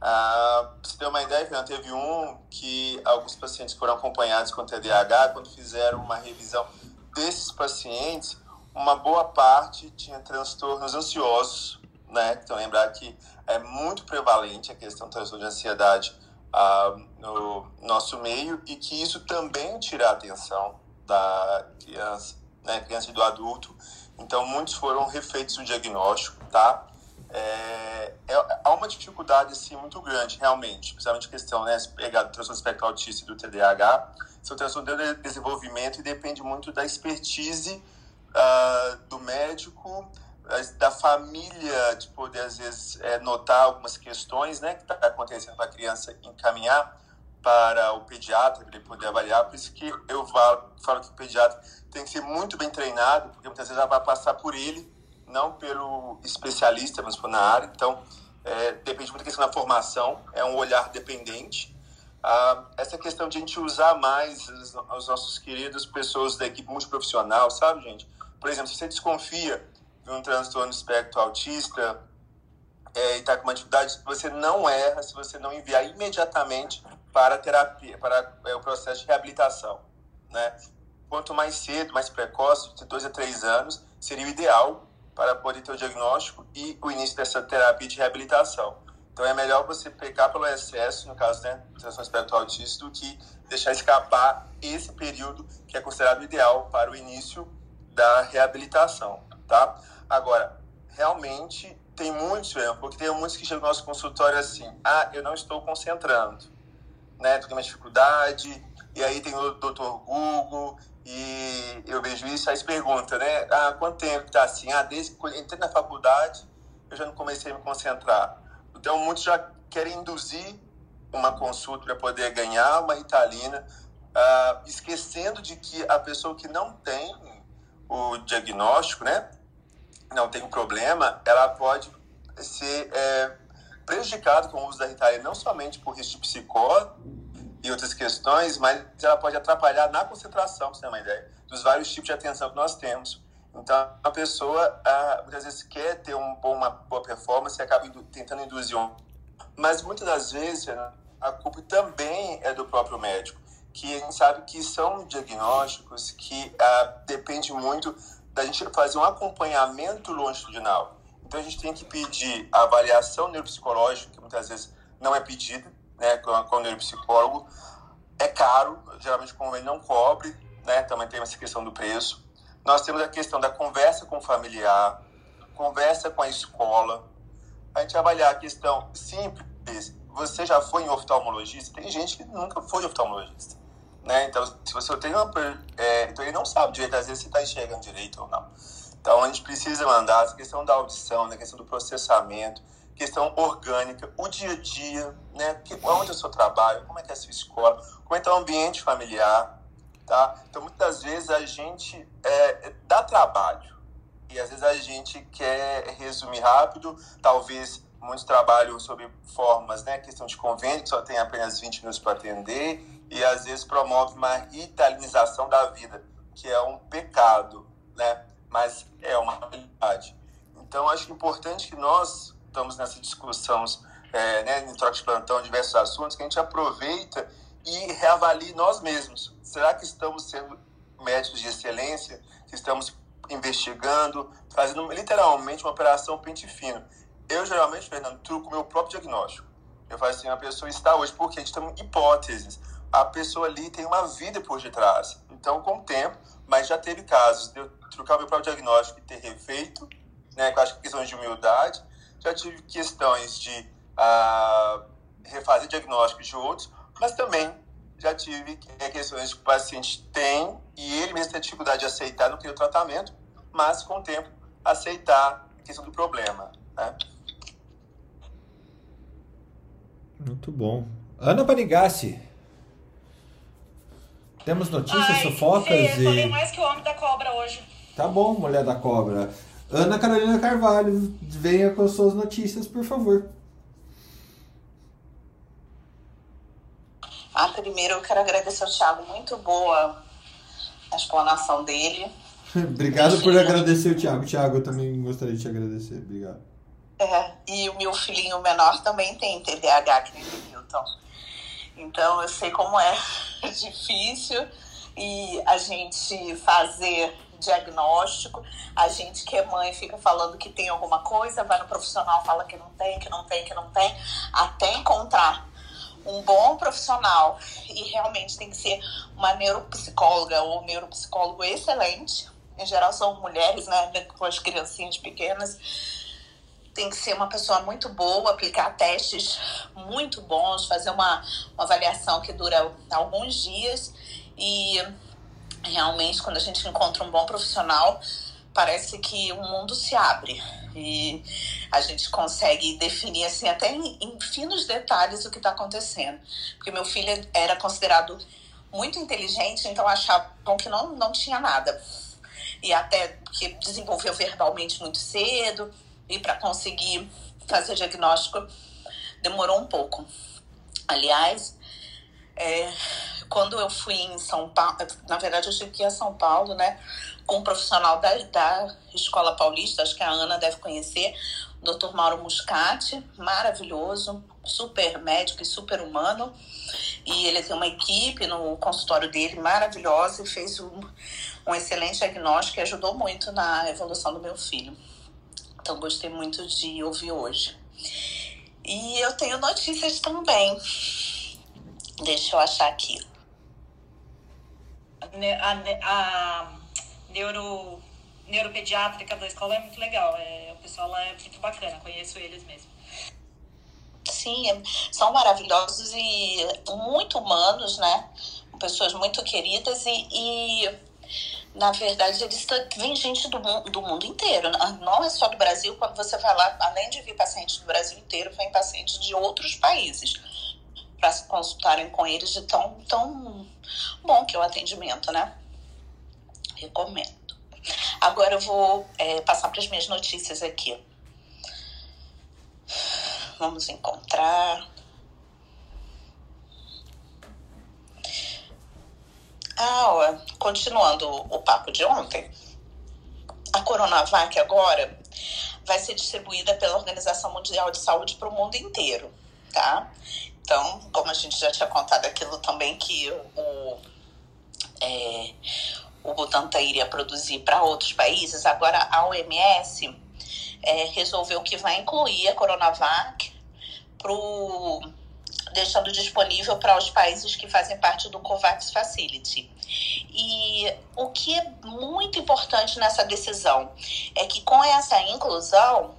[SPEAKER 9] Ah, para você ter uma ideia, Fernando, teve um que alguns pacientes foram acompanhados com TDAH, quando fizeram uma revisão desses pacientes, uma boa parte tinha transtornos ansiosos, né? Então, lembrar que é muito prevalente a questão do transtorno de ansiedade ah, no nosso meio e que isso também tira a atenção da criança, né? Criança e do adulto então, muitos foram refeitos o diagnóstico, tá? É, é, há uma dificuldade, assim, muito grande, realmente, principalmente questão, né, pegar do transtorno autista e do TDAH, são transtorno de desenvolvimento e depende muito da expertise uh, do médico, da família, de poder, às vezes, é, notar algumas questões, né, que está acontecendo para a criança encaminhar para o pediatra, para ele poder avaliar. Por isso que eu falo, falo que o pediatra tem que ser muito bem treinado, porque muitas vezes ela vai passar por ele, não pelo especialista, mas por na área. Então, é, depende muito da questão da formação, é um olhar dependente. Ah, essa questão de a gente usar mais os, os nossos queridos pessoas da equipe multiprofissional, sabe, gente? Por exemplo, se você desconfia de um transtorno espectro autista, é, e está com uma dificuldade, você não erra se você não enviar imediatamente para terapia, para é, o processo de reabilitação. Né? Quanto mais cedo, mais precoce, de 2 a 3 anos, seria o ideal para poder ter o diagnóstico e o início dessa terapia de reabilitação. Então é melhor você pecar pelo excesso, no caso, né, transtorno espectro autista, do que deixar escapar esse período que é considerado ideal para o início da reabilitação, tá? Agora, realmente tem muitos, porque tem muitos que chegam no nosso consultório assim, ah, eu não estou concentrando, né, tô com uma dificuldade, e aí tem o doutor Google, e eu vejo isso, aí se pergunta, né, ah, quanto tempo tá assim? Ah, desde que entrei na faculdade, eu já não comecei a me concentrar. Então, muitos já querem induzir uma consulta para poder ganhar uma ritalina uh, esquecendo de que a pessoa que não tem o diagnóstico, né, não tem um problema, ela pode ser é, prejudicada com o uso da Ritalina, não somente por risco de psicose e outras questões, mas ela pode atrapalhar na concentração, para você ter uma ideia, dos vários tipos de atenção que nós temos. Então, a pessoa ah, muitas vezes quer ter um uma boa performance e acaba indo, tentando induzir um. Mas muitas das vezes a culpa também é do próprio médico, que a gente sabe que são diagnósticos que ah, depende muito da gente fazer um acompanhamento longitudinal. Então, a gente tem que pedir avaliação neuropsicológica, que muitas vezes não é pedida né, com o neuropsicólogo. É caro, geralmente o convênio não cobre, né, também tem essa questão do preço. Nós temos a questão da conversa com o familiar, conversa com a escola. A gente avaliar a questão simples. Você já foi em oftalmologista? Tem gente que nunca foi oftalmologista. Né? Então, se você tem uma. É, então, ele não sabe direito, às vezes, se está enxergando direito ou não. Então, a gente precisa mandar a questão da audição, né? questão do processamento, questão orgânica, o dia a dia, né? onde é o seu trabalho, como é que é a sua escola, como é que é o ambiente familiar, tá? Então, muitas vezes a gente é, dá trabalho e às vezes a gente quer resumir rápido, talvez muitos trabalham sobre formas, né, questão de convênio, que só tem apenas 20 minutos para atender, e às vezes promove uma italinização da vida, que é um pecado, né, mas é uma realidade. Então, acho importante que nós estamos nessa discussão, é, né, em troca de plantão, diversos assuntos, que a gente aproveita e reavalie nós mesmos. Será que estamos sendo médicos de excelência? Que estamos investigando, fazendo literalmente uma operação pente fino? Eu, geralmente, Fernando, truco meu próprio diagnóstico. Eu falo assim, a pessoa está hoje, porque a gente tem hipóteses. A pessoa ali tem uma vida por detrás. Então, com o tempo, mas já teve casos de eu trocar o meu próprio diagnóstico e ter refeito, né, com as questões de humildade. Já tive questões de ah, refazer diagnósticos de outros, mas também já tive é, questões que o paciente tem e ele mesmo tem dificuldade de aceitar, não tem o tratamento, mas com o tempo aceitar a questão do problema. Né?
[SPEAKER 1] Muito bom. Ana Panigassi. Temos notícias, Ai, fofocas
[SPEAKER 3] e... Eu falei mais que o Homem da Cobra hoje.
[SPEAKER 1] Tá bom, Mulher da Cobra. Ana Carolina Carvalho, venha com suas notícias, por favor.
[SPEAKER 7] Ah, primeiro eu quero agradecer ao Thiago, muito boa a explanação dele.
[SPEAKER 1] Obrigado por agradecer o Thiago. Thiago, eu também gostaria de te agradecer. Obrigado.
[SPEAKER 7] É, e o meu filhinho menor também tem TDAH, que nem o Milton. Então eu sei como é difícil e a gente fazer diagnóstico, a gente que é mãe fica falando que tem alguma coisa, vai no profissional, fala que não tem, que não tem, que não tem, até encontrar um bom profissional e realmente tem que ser uma neuropsicóloga ou neuropsicólogo excelente. Em geral são mulheres, né, com as criancinhas pequenas. Tem que ser uma pessoa muito boa, aplicar testes muito bons, fazer uma, uma avaliação que dura alguns dias e realmente quando a gente encontra um bom profissional, parece que o mundo se abre e a gente consegue definir assim até em, em finos detalhes o que está acontecendo. Porque meu filho era considerado muito inteligente, então achavam que não, não tinha nada. E até que desenvolveu verbalmente muito cedo e para conseguir fazer diagnóstico demorou um pouco. Aliás, é, quando eu fui em São Paulo, na verdade eu tive que ir a São Paulo, né? com um profissional da, da Escola Paulista, acho que a Ana deve conhecer, o Dr. Mauro Muscati, maravilhoso, super médico e super humano. E ele tem uma equipe no consultório dele maravilhosa e fez um, um excelente diagnóstico e ajudou muito na evolução do meu filho. Então, gostei muito de ouvir hoje. E eu tenho notícias também. Deixa eu achar aqui.
[SPEAKER 3] A, a, neuro, neuropediátrica da escola é muito legal. É, o pessoal lá é muito bacana, conheço eles mesmo.
[SPEAKER 7] Sim, é, são maravilhosos e muito humanos, né? Pessoas muito queridas e, e na verdade, eles vêm gente do, do mundo inteiro. Não é só do Brasil. Quando você vai lá, além de vir pacientes do Brasil inteiro, vem pacientes de outros países para se consultarem com eles de tão, tão bom que é o atendimento, né? Recomendo. Agora eu vou é, passar para as minhas notícias aqui. Vamos encontrar. Ah, ó, continuando o papo de ontem, a Coronavac agora vai ser distribuída pela Organização Mundial de Saúde para o mundo inteiro, tá? Então, como a gente já tinha contado aquilo também que o, é, o Butantan iria produzir para outros países, agora a OMS é, resolveu que vai incluir a Coronavac pro, deixando disponível para os países que fazem parte do COVAX Facility. E o que é muito importante nessa decisão é que com essa inclusão,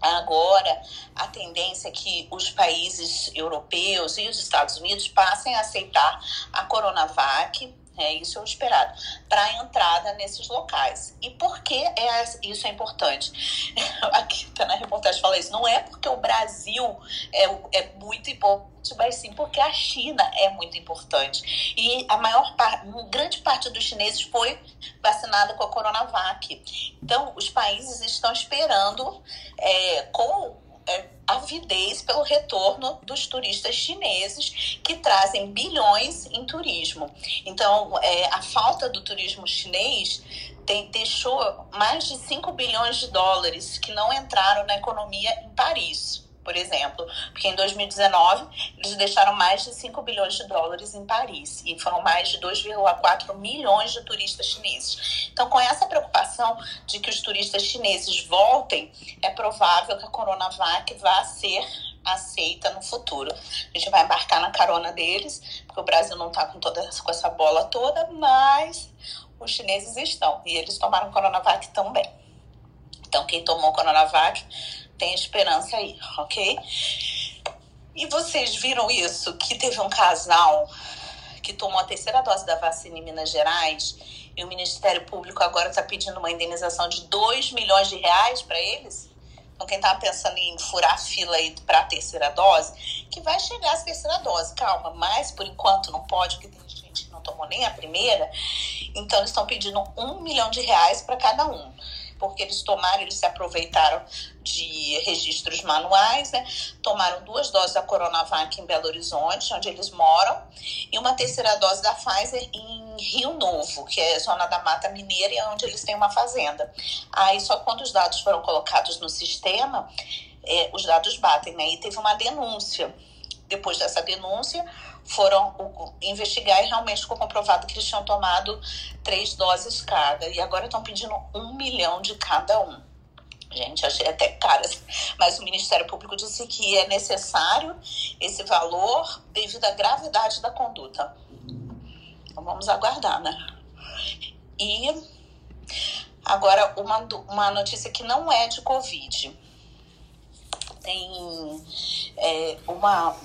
[SPEAKER 7] agora a tendência é que os países europeus e os Estados Unidos passem a aceitar a Coronavac é, isso é o esperado. Para a entrada nesses locais. E por que é, isso é importante? Aqui tá na reportagem fala isso. Não é porque o Brasil é, é muito importante, mas sim porque a China é muito importante. E a maior parte, grande parte dos chineses foi vacinada com a Coronavac. Então, os países estão esperando é, com avidez pelo retorno dos turistas chineses que trazem bilhões em turismo. Então, é, a falta do turismo chinês tem, deixou mais de 5 bilhões de dólares que não entraram na economia em Paris por exemplo, porque em 2019 eles deixaram mais de 5 bilhões de dólares em Paris e foram mais de 2,4 milhões de turistas chineses. Então, com essa preocupação de que os turistas chineses voltem, é provável que a Coronavac vá ser aceita no futuro. A gente vai embarcar na carona deles, porque o Brasil não está com toda com essa bola toda, mas os chineses estão e eles tomaram Coronavac também. Então, quem tomou Coronavac tem esperança aí, ok? E vocês viram isso? Que teve um casal que tomou a terceira dose da vacina em Minas Gerais e o Ministério Público agora está pedindo uma indenização de 2 milhões de reais para eles? Então, quem estava pensando em furar a fila para a terceira dose, que vai chegar a terceira dose, calma, mas por enquanto não pode, porque tem gente que não tomou nem a primeira. Então, eles estão pedindo um milhão de reais para cada um porque eles tomaram, eles se aproveitaram de registros manuais, né? Tomaram duas doses da Coronavac em Belo Horizonte, onde eles moram, e uma terceira dose da Pfizer em Rio Novo, que é zona da Mata Mineira, é onde eles têm uma fazenda. Aí só quando os dados foram colocados no sistema, é, os dados batem, né? E teve uma denúncia. Depois dessa denúncia, foram investigar e realmente ficou comprovado que eles tinham tomado três doses cada. E agora estão pedindo um milhão de cada um. Gente, achei até caras. Mas o Ministério Público disse que é necessário esse valor devido à gravidade da conduta. Então vamos aguardar, né? E agora uma, uma notícia que não é de Covid. Tem é, uma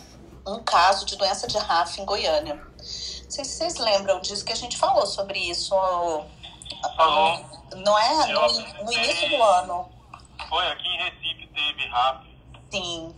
[SPEAKER 7] um caso de doença de RAF em Goiânia. Não sei se vocês lembram disso que a gente falou sobre isso.
[SPEAKER 2] Falou.
[SPEAKER 7] Não é? No, no início do ano.
[SPEAKER 2] Foi, aqui em Recife teve RAF.
[SPEAKER 7] Sim.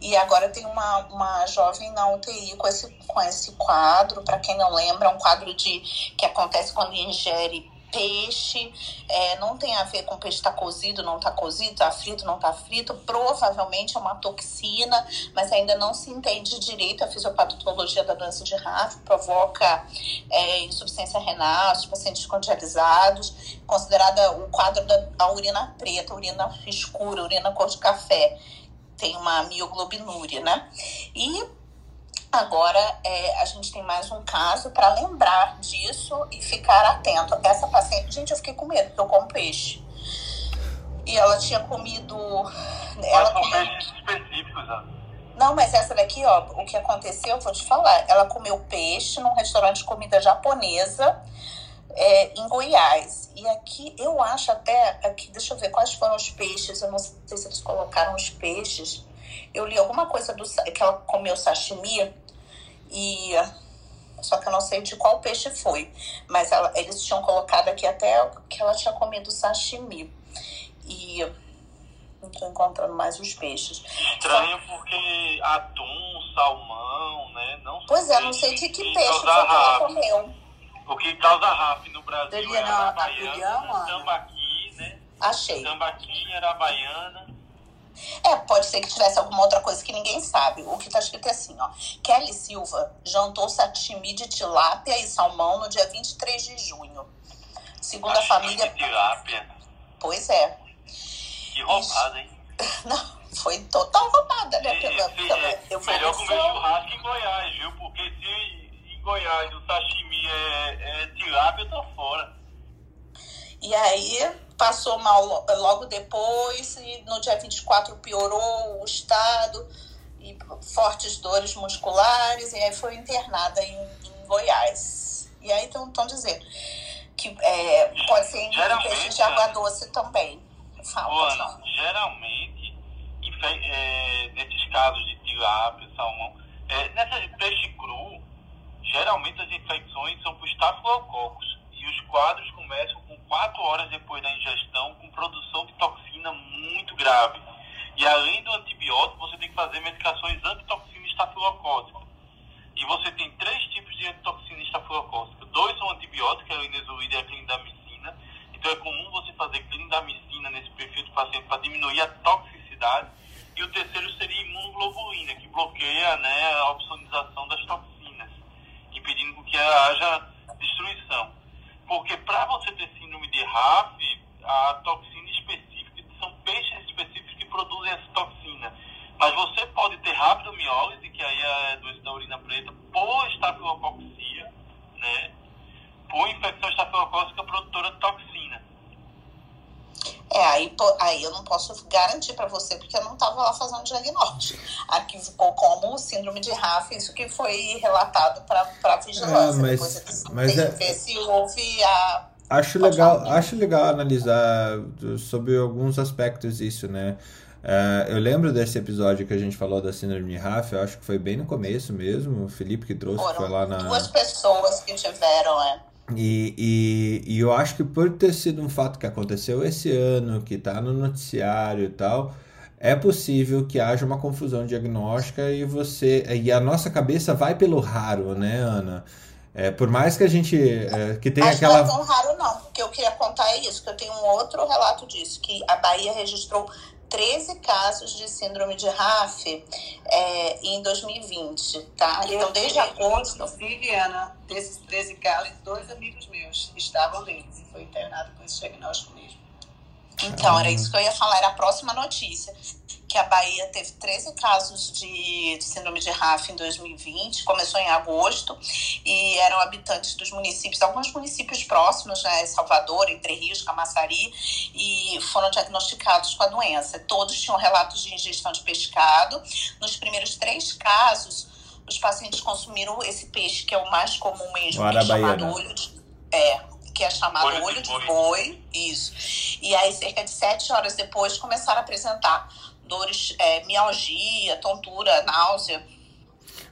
[SPEAKER 7] E agora tem uma, uma jovem na UTI com esse, com esse quadro. Para quem não lembra, é um quadro de que acontece quando ingere peixe, é, não tem a ver com peixe está cozido, não está cozido, está frito, não está frito. Provavelmente é uma toxina, mas ainda não se entende direito a fisiopatologia da doença de RAF, provoca é, insuficiência renal, os pacientes condializados, considerada o quadro da urina preta, urina escura, urina cor de café. Tem uma mioglobinúria, né? E Agora, é, a gente tem mais um caso para lembrar disso e ficar atento. Essa paciente, gente, eu fiquei com medo, porque eu como peixe. E ela tinha comido. Ela
[SPEAKER 2] comeu... peixes específicos, ó.
[SPEAKER 7] Não, mas essa daqui, ó, o que aconteceu, eu vou te falar. Ela comeu peixe num restaurante de comida japonesa é, em Goiás. E aqui, eu acho até. Aqui, deixa eu ver quais foram os peixes. Eu não sei se eles colocaram os peixes. Eu li alguma coisa do que ela comeu sashimi e só que eu não sei de qual peixe foi, mas ela, eles tinham colocado aqui até que ela tinha comido sashimi. E Não tô encontrando mais os peixes.
[SPEAKER 2] Estranho Só... porque atum, salmão, né?
[SPEAKER 7] Não pois é, não sei de que peixe foi que ela comeu.
[SPEAKER 2] O que causa RAF no Brasil Teria é a baiana, tambaqui, né?
[SPEAKER 7] Achei.
[SPEAKER 2] Tambaqui era a baiana.
[SPEAKER 7] É, pode ser que tivesse alguma outra coisa que ninguém sabe. O que tá escrito é assim, ó. Kelly Silva jantou sashimi de tilápia e salmão no dia 23 de junho. Segundo
[SPEAKER 2] sashimi
[SPEAKER 7] a família.
[SPEAKER 2] De tilápia?
[SPEAKER 7] Pois é.
[SPEAKER 2] Que roubada, hein?
[SPEAKER 7] Não, foi total roubada, né? Pela,
[SPEAKER 2] pela melhor comer churrasco em Goiás, viu? Porque se em Goiás o sashimi é, é tilápia, eu tô fora.
[SPEAKER 7] E aí passou mal logo depois, e no dia 24 piorou o estado, e fortes dores musculares, e aí foi internada em, em Goiás. E aí estão dizendo que é, pode ser em peixes de água doce também.
[SPEAKER 2] Fala, Ana, geralmente, é, nesses casos de tilápia, salmão, é, nessa peixe cru, geralmente as infecções são por estafilococos. E os quadros começam com quatro horas depois da ingestão, com produção de toxina muito grave. E além do antibiótico, você tem que fazer medicações antitoxina estafilocócica. E você tem três tipos de antitoxina estafilocócica. Dois são antibióticos, que é o inesulida e a clindamicina. Então é comum você fazer clindamicina nesse perfil do paciente para diminuir a toxicidade. E o terceiro seria imunoglobulina, que bloqueia né, a opsonização das toxinas, impedindo que haja destruição. Porque para você ter síndrome de RAF, a toxina específica, são peixes específicos que produzem essa toxina. Mas você pode ter rabdomiólise, que aí é doença da urina preta, por estafilococcia, né? Por infecção estafilocócica produtora de toxina.
[SPEAKER 7] É, aí, aí eu não posso garantir para você, porque eu não estava lá fazendo diagnóstico. Aqui ficou como síndrome de RAF, isso que foi relatado para a vigilância.
[SPEAKER 1] Ah, mas, mas é...
[SPEAKER 7] ver se houve a.
[SPEAKER 1] Acho legal, acho legal analisar sobre alguns aspectos isso, né? Uh, eu lembro desse episódio que a gente falou da síndrome de RAF, eu acho que foi bem no começo mesmo, o Felipe que trouxe,
[SPEAKER 7] Foram
[SPEAKER 1] foi lá na...
[SPEAKER 7] duas pessoas que tiveram, é.
[SPEAKER 1] E, e, e, eu acho que por ter sido um fato que aconteceu esse ano, que está no noticiário e tal, é possível que haja uma confusão diagnóstica e você e a nossa cabeça vai pelo raro, né, Ana? É, por mais que a gente é, que tenha
[SPEAKER 7] Acho
[SPEAKER 1] aquela
[SPEAKER 7] não é tão raro não. O que eu queria contar é isso, que eu tenho um outro relato disso, que a Bahia registrou 13 casos de síndrome de RAF é, em 2020, tá?
[SPEAKER 10] Então, desde agosto... Inclusive, Ana, desses 13 casos, dois amigos meus estavam neles e foi internado com esse diagnóstico mesmo.
[SPEAKER 7] Então, era isso que eu ia falar, era a próxima notícia. Que a Bahia teve 13 casos de, de síndrome de RAF em 2020, começou em agosto, e eram habitantes dos municípios, alguns municípios próximos, né, Salvador, Entre Rios, Camaçari, e foram diagnosticados com a doença. Todos tinham relatos de ingestão de pescado. Nos primeiros três casos, os pacientes consumiram esse peixe, que é o mais comum mesmo, que é chamado olho de, é, que é chamado olho, olho de, boi. boi. Isso. E aí, cerca de sete horas depois, começaram a apresentar dores, é, mialgia, tontura, náusea.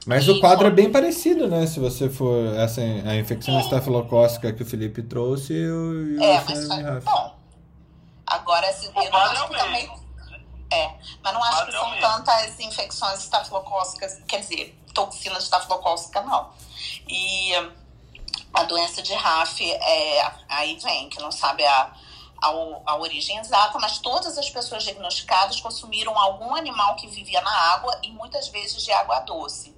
[SPEAKER 1] Mas e o quadro é bem parecido, né? Se você for essa a infecção é. estafilocócica que o Felipe trouxe, eu,
[SPEAKER 7] eu é, mas bom. Agora, assim, eu não acho que também. É, mas não acho que são tantas infecções estafilocócicas, quer dizer, toxinas estafilocócicas, não. E a doença de RAF é, aí vem, que não sabe a, a, a origem exata, mas todas as pessoas diagnosticadas consumiram algum animal que vivia na água e muitas vezes de água doce.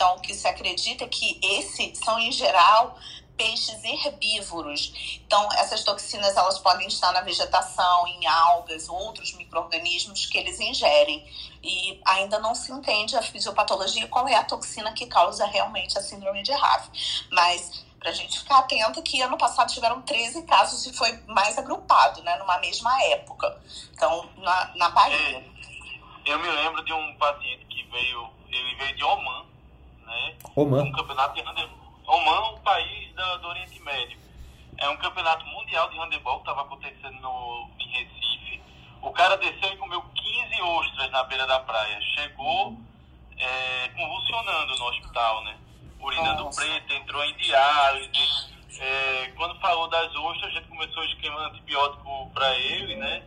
[SPEAKER 7] Então, o que se acredita é que esses são, em geral, peixes herbívoros. Então, essas toxinas elas podem estar na vegetação, em algas, outros micro-organismos que eles ingerem. E ainda não se entende a fisiopatologia qual é a toxina que causa realmente a síndrome de RAF. Mas para a gente ficar atento que ano passado tiveram 13 casos e foi mais agrupado, né, numa mesma época. Então, na, na Bahia. É,
[SPEAKER 2] eu me lembro de um paciente que veio, ele veio de Oman, né?
[SPEAKER 1] Oman.
[SPEAKER 2] Um campeonato de handebol. Oman, um país do, do Oriente Médio. É um campeonato mundial de handebol que estava acontecendo no, em Recife. O cara desceu e comeu 15 ostras na beira da praia. Chegou é, convulsionando no hospital, né? urinando Nossa. preto, entrou em diálise. É, quando falou das ostras, a gente começou o esquema antibiótico para ele, né?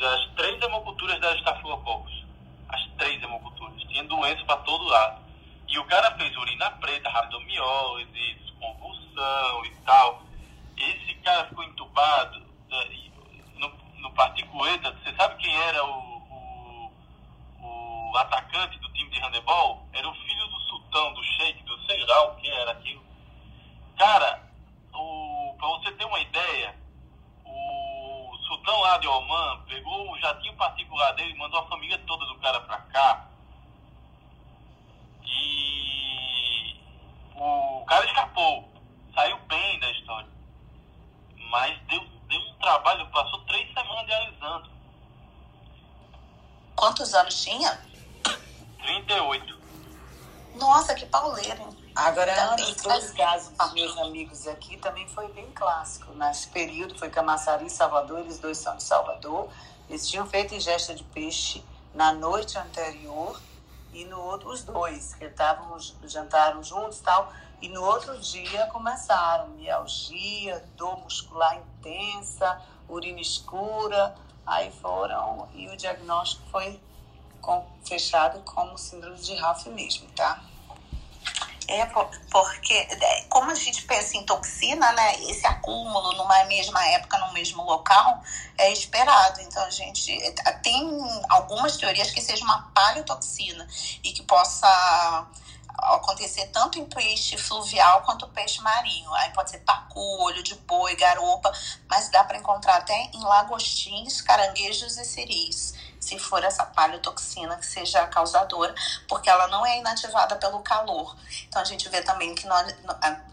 [SPEAKER 5] as três hemoculturas da estafilococcus. As três hemoculturas. Tinha doença para todo lado. E o cara fez urina preta, rabdomiólise, convulsão e tal. Esse cara ficou entubado né, no, no. Você sabe quem era o, o, o, atacante do time de handebol? Era o filho do sultão, do sheik, do sei lá o que era aquilo. Cara, o, pra você ter uma ideia, o sultão lá de Oman pegou o jatinho particular dele e mandou a família toda do cara pra cá. E o cara escapou, saiu bem da história. Mas deu, deu um trabalho, passou três semanas dialisando.
[SPEAKER 7] Quantos anos tinha?
[SPEAKER 5] 38.
[SPEAKER 7] Nossa, que pauleiro, hein?
[SPEAKER 10] Agora, os dois casos dos meus amigos aqui também foi bem clássico. Nesse período foi Camaçari e Salvador, eles dois são de Salvador. Eles tinham feito ingesta de peixe na noite anterior e no outro, os dois, que estavam, jantaram juntos tal. E no outro dia começaram mialgia, dor muscular intensa, urina escura. Aí foram, e o diagnóstico foi com, fechado como síndrome de Ralph mesmo, tá?
[SPEAKER 7] É porque, é, como a gente pensa em toxina, né? Esse acúmulo numa mesma época, no mesmo local, é esperado. Então, a gente é, tem algumas teorias que seja uma paleotoxina e que possa acontecer tanto em peixe fluvial quanto peixe marinho. Aí pode ser pacu, olho de boi, garopa, mas dá para encontrar até em lagostins, caranguejos e siris se for essa paleotoxina que seja causadora, porque ela não é inativada pelo calor. Então a gente vê também que nós,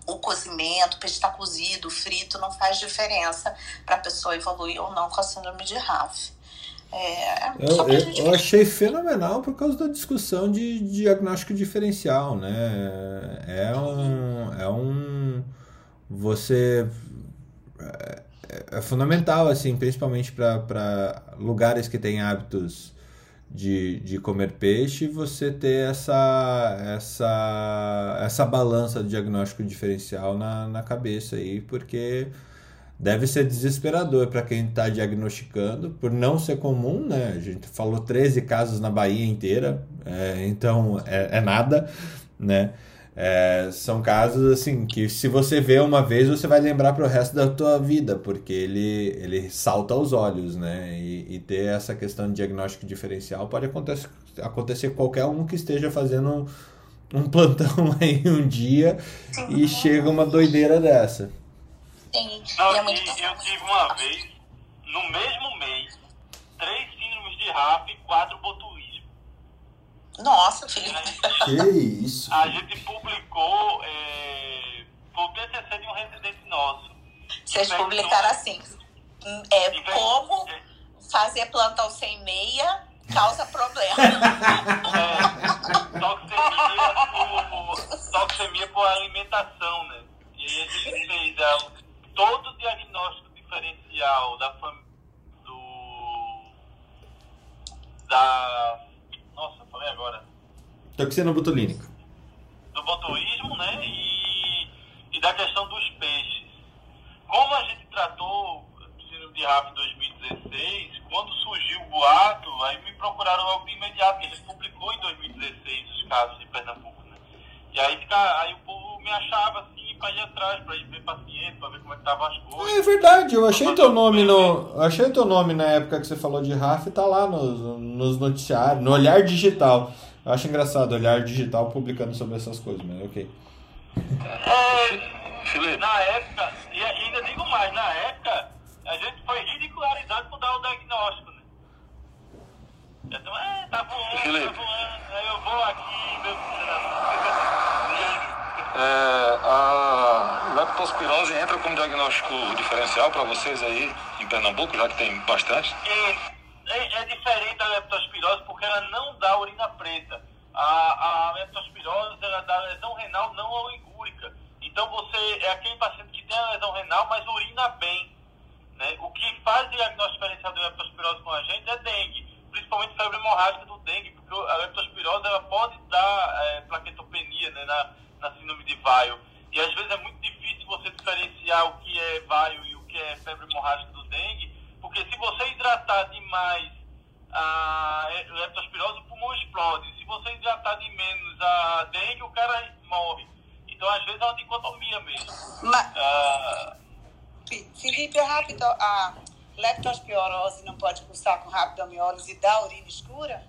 [SPEAKER 7] o cozimento, o peixe está cozido, frito, não faz diferença para a pessoa evoluir ou não com a síndrome de RAF.
[SPEAKER 1] É, eu, eu, eu, achei fenomenal por causa da discussão de, de diagnóstico diferencial, né? É um, é um você é, é fundamental, assim, principalmente para lugares que têm hábitos de, de comer peixe, você ter essa, essa, essa balança de diagnóstico diferencial na, na cabeça aí, porque deve ser desesperador para quem está diagnosticando, por não ser comum, né? A gente falou 13 casos na Bahia inteira, é, então é, é nada, né? É, são casos assim que se você vê uma vez você vai lembrar para o resto da tua vida porque ele, ele salta aos olhos né e, e, ter essa questão de diagnóstico diferencial pode acontecer acontecer qualquer um que esteja fazendo um, um plantão aí um dia e chega uma doideira dessa
[SPEAKER 5] Sim, Não, é muito... e eu tive uma vez no mesmo mês três síndromes de RAF e quatro botulismo
[SPEAKER 7] nossa, filho.
[SPEAKER 1] Que isso?
[SPEAKER 5] A gente publicou é, o TCC de um residente nosso.
[SPEAKER 7] Vocês publicaram assim, é, como fazer plantão sem meia causa problema.
[SPEAKER 5] é, toxemia, por, toxemia por alimentação, né? E aí a gente fez é, todo o diagnóstico diferencial da família do da nossa, falei agora.
[SPEAKER 1] Toxina botulínica.
[SPEAKER 5] Do botulismo, né? E, e da questão dos peixes. Como a gente tratou o síndrome de RAF em 2016, quando surgiu o boato, aí me procuraram logo de imediato, porque a gente publicou em 2016 os casos de Pernambuco, né? E aí, fica, aí o povo me achava assim para ir atrás, para ir ver paciente, para ver como é que estavam as coisas.
[SPEAKER 1] É verdade, eu achei teu nome no. Achei teu nome na época que você falou de RAF, tá lá nos, nos noticiários, no Olhar Digital. Eu acho engraçado, Olhar Digital publicando sobre essas coisas, mas ok.
[SPEAKER 5] É, na época, e ainda digo mais, na época, a gente foi ridicularizado por dar o diagnóstico, né? Então, é, tá voando, tá voando, aí eu vou aqui, meu
[SPEAKER 6] é, a leptospirose entra como diagnóstico diferencial para vocês aí em Pernambuco, já que tem bastante?
[SPEAKER 5] É, é, diferente da leptospirose porque ela não dá urina preta. A, a leptospirose ela dá lesão renal não oligúrica. Então você é aquele paciente que tem a lesão renal, mas urina bem. Né? O que faz diagnóstico diferencial de leptospirose com a gente é dengue, principalmente febre hemorrágica do dengue, porque a leptospirose ela pode dar é, plaquetopenia né, na, na síndrome de Vaio. E às vezes é muito você diferenciar o que é vaio e o que é febre hemorrágica do dengue, porque se você hidratar demais a leptospirose, o pulmão explode. Se você hidratar de menos a dengue, o cara morre. Então, às vezes, é uma dicotomia mesmo. Mas, ah,
[SPEAKER 10] Felipe, é rápido. A leptospirose não pode cursar com rabdomiólise da urina escura?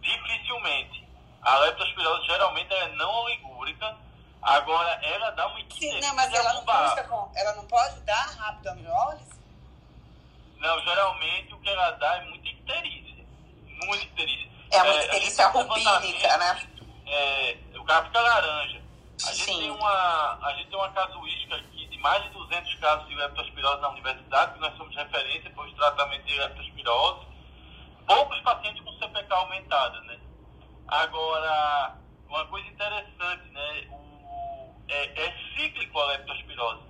[SPEAKER 5] Dificilmente. A leptospirose geralmente é não oligúrica. Agora, ela dá uma
[SPEAKER 10] Sim, não, mas ela não, com, ela não pode dar rabdomiólise?
[SPEAKER 5] Não, geralmente o que ela dá é muita icterícia. Muita icterícia.
[SPEAKER 7] É uma é, icterícia rubínica, né?
[SPEAKER 5] É, o cara fica laranja. A gente, tem uma, a gente tem uma casuística aqui de mais de 200 casos de leptospirose na universidade, que nós somos referência para os tratamentos de leptospirose. Poucos pacientes com CPK aumentada, né? Agora, uma coisa interessante, né? O, é, é cíclico a leptospirose.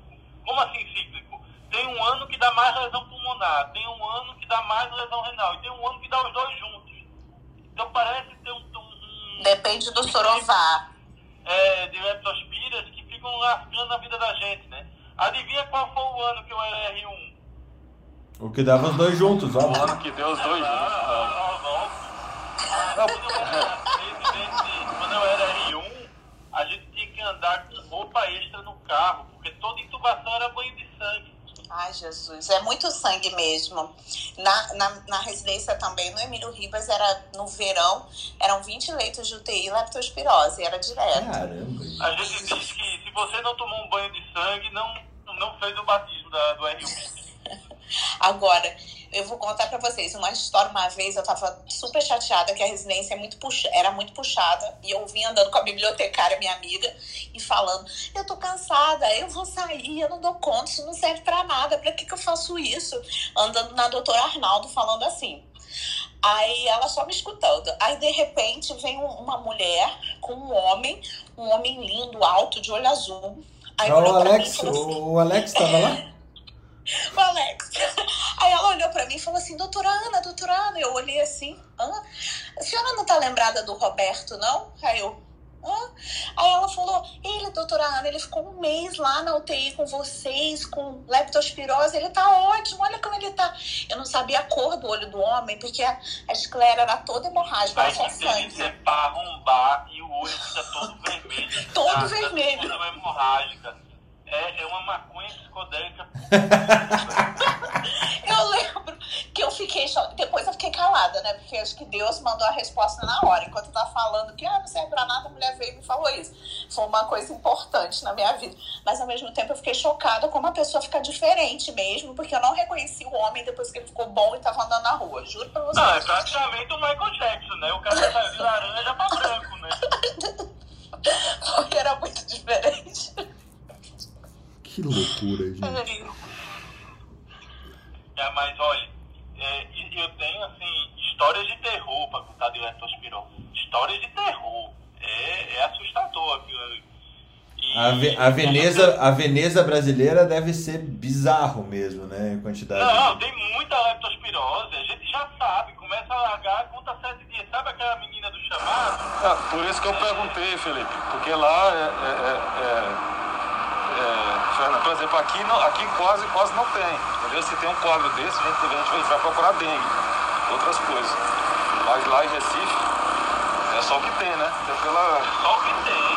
[SPEAKER 5] Como assim cíclico? Tem um ano que dá mais lesão pulmonar, tem um ano que dá mais lesão renal, e tem um ano que dá os dois juntos. Então parece ter um. um
[SPEAKER 7] Depende do sorovar
[SPEAKER 5] é, de leptospiras que ficam lascando a vida da gente, né? Adivinha qual foi o ano que eu era R1?
[SPEAKER 1] O que dava os dois juntos, ó.
[SPEAKER 5] O ano que deu os dois juntos. Ah, não, quando eu era R1, a gente tinha que andar com roupa extra no carro, porque toda intubação era banho de sangue.
[SPEAKER 7] Ai, Jesus, é muito sangue mesmo. Na, na, na, residência também, no Emílio Ribas, era no verão, eram 20 leitos de UTI leptospirose, era direto.
[SPEAKER 1] Caramba.
[SPEAKER 5] A gente diz que se você não tomou um banho de sangue, não, não fez o batismo da, do R1.
[SPEAKER 7] Agora, eu vou contar para vocês uma história. Uma vez eu tava super chateada que a residência é muito puxa, era muito puxada e eu vim andando com a bibliotecária, minha amiga, e falando: Eu tô cansada, eu vou sair, eu não dou conta, isso não serve para nada, para que, que eu faço isso? Andando na doutora Arnaldo falando assim. Aí ela só me escutando. Aí de repente vem uma mulher com um homem, um homem lindo, alto, de olho azul. Aí
[SPEAKER 1] o Alex, assim, o Alex tava lá?
[SPEAKER 7] o Alex. Aí ela olhou para mim e falou assim: Doutora Ana, doutora Ana. Eu olhei assim: Hã? A senhora não tá lembrada do Roberto, não? Aí eu. Hã? Aí ela falou: Ele, doutora Ana, ele ficou um mês lá na UTI com vocês, com leptospirose. Ele tá ótimo, olha como ele tá. Eu não sabia a cor do olho do homem, porque a, a esclera era toda hemorrágica,
[SPEAKER 5] era só sangue. Você para arrombar e o olho fica todo vermelho.
[SPEAKER 7] todo tá? vermelho.
[SPEAKER 5] Toda hemorrágica é, é uma maconha psicodélica.
[SPEAKER 7] eu lembro que eu fiquei. Depois eu fiquei calada, né? Porque acho que Deus mandou a resposta na hora. Enquanto eu tava falando que ah, não serve pra nada, a mulher veio e me falou isso. Foi uma coisa importante na minha vida. Mas ao mesmo tempo eu fiquei chocada como a pessoa fica diferente mesmo, porque eu não reconheci o homem depois que ele ficou bom e tava andando na rua. Juro pra você.
[SPEAKER 5] Não, é praticamente o Michael Jackson, né? O cara saiu de laranja pra branco, né?
[SPEAKER 7] porque era muito diferente.
[SPEAKER 1] Que loucura, gente.
[SPEAKER 5] É, mas olha, é, eu tenho assim, histórias de terror para contar de leptospirose. Histórias de terror. É, é assustador aquilo.
[SPEAKER 1] A, Ve a, Veneza, a Veneza brasileira deve ser bizarro mesmo, né? Em quantidade.
[SPEAKER 5] Não, tem muita leptospirose. A gente já sabe. Começa a largar, conta sete dias. Sabe aquela menina do chamado?
[SPEAKER 6] Ah, por isso que eu perguntei, Felipe. Porque lá é, é, é, é é, por exemplo, aqui, não, aqui quase, quase não tem. Entendeu? Se tem um quadro desse, a gente, a gente vai procurar dengue, outras coisas. Mas lá em Recife, é só o que tem, né? É
[SPEAKER 5] pela... Só o que tem.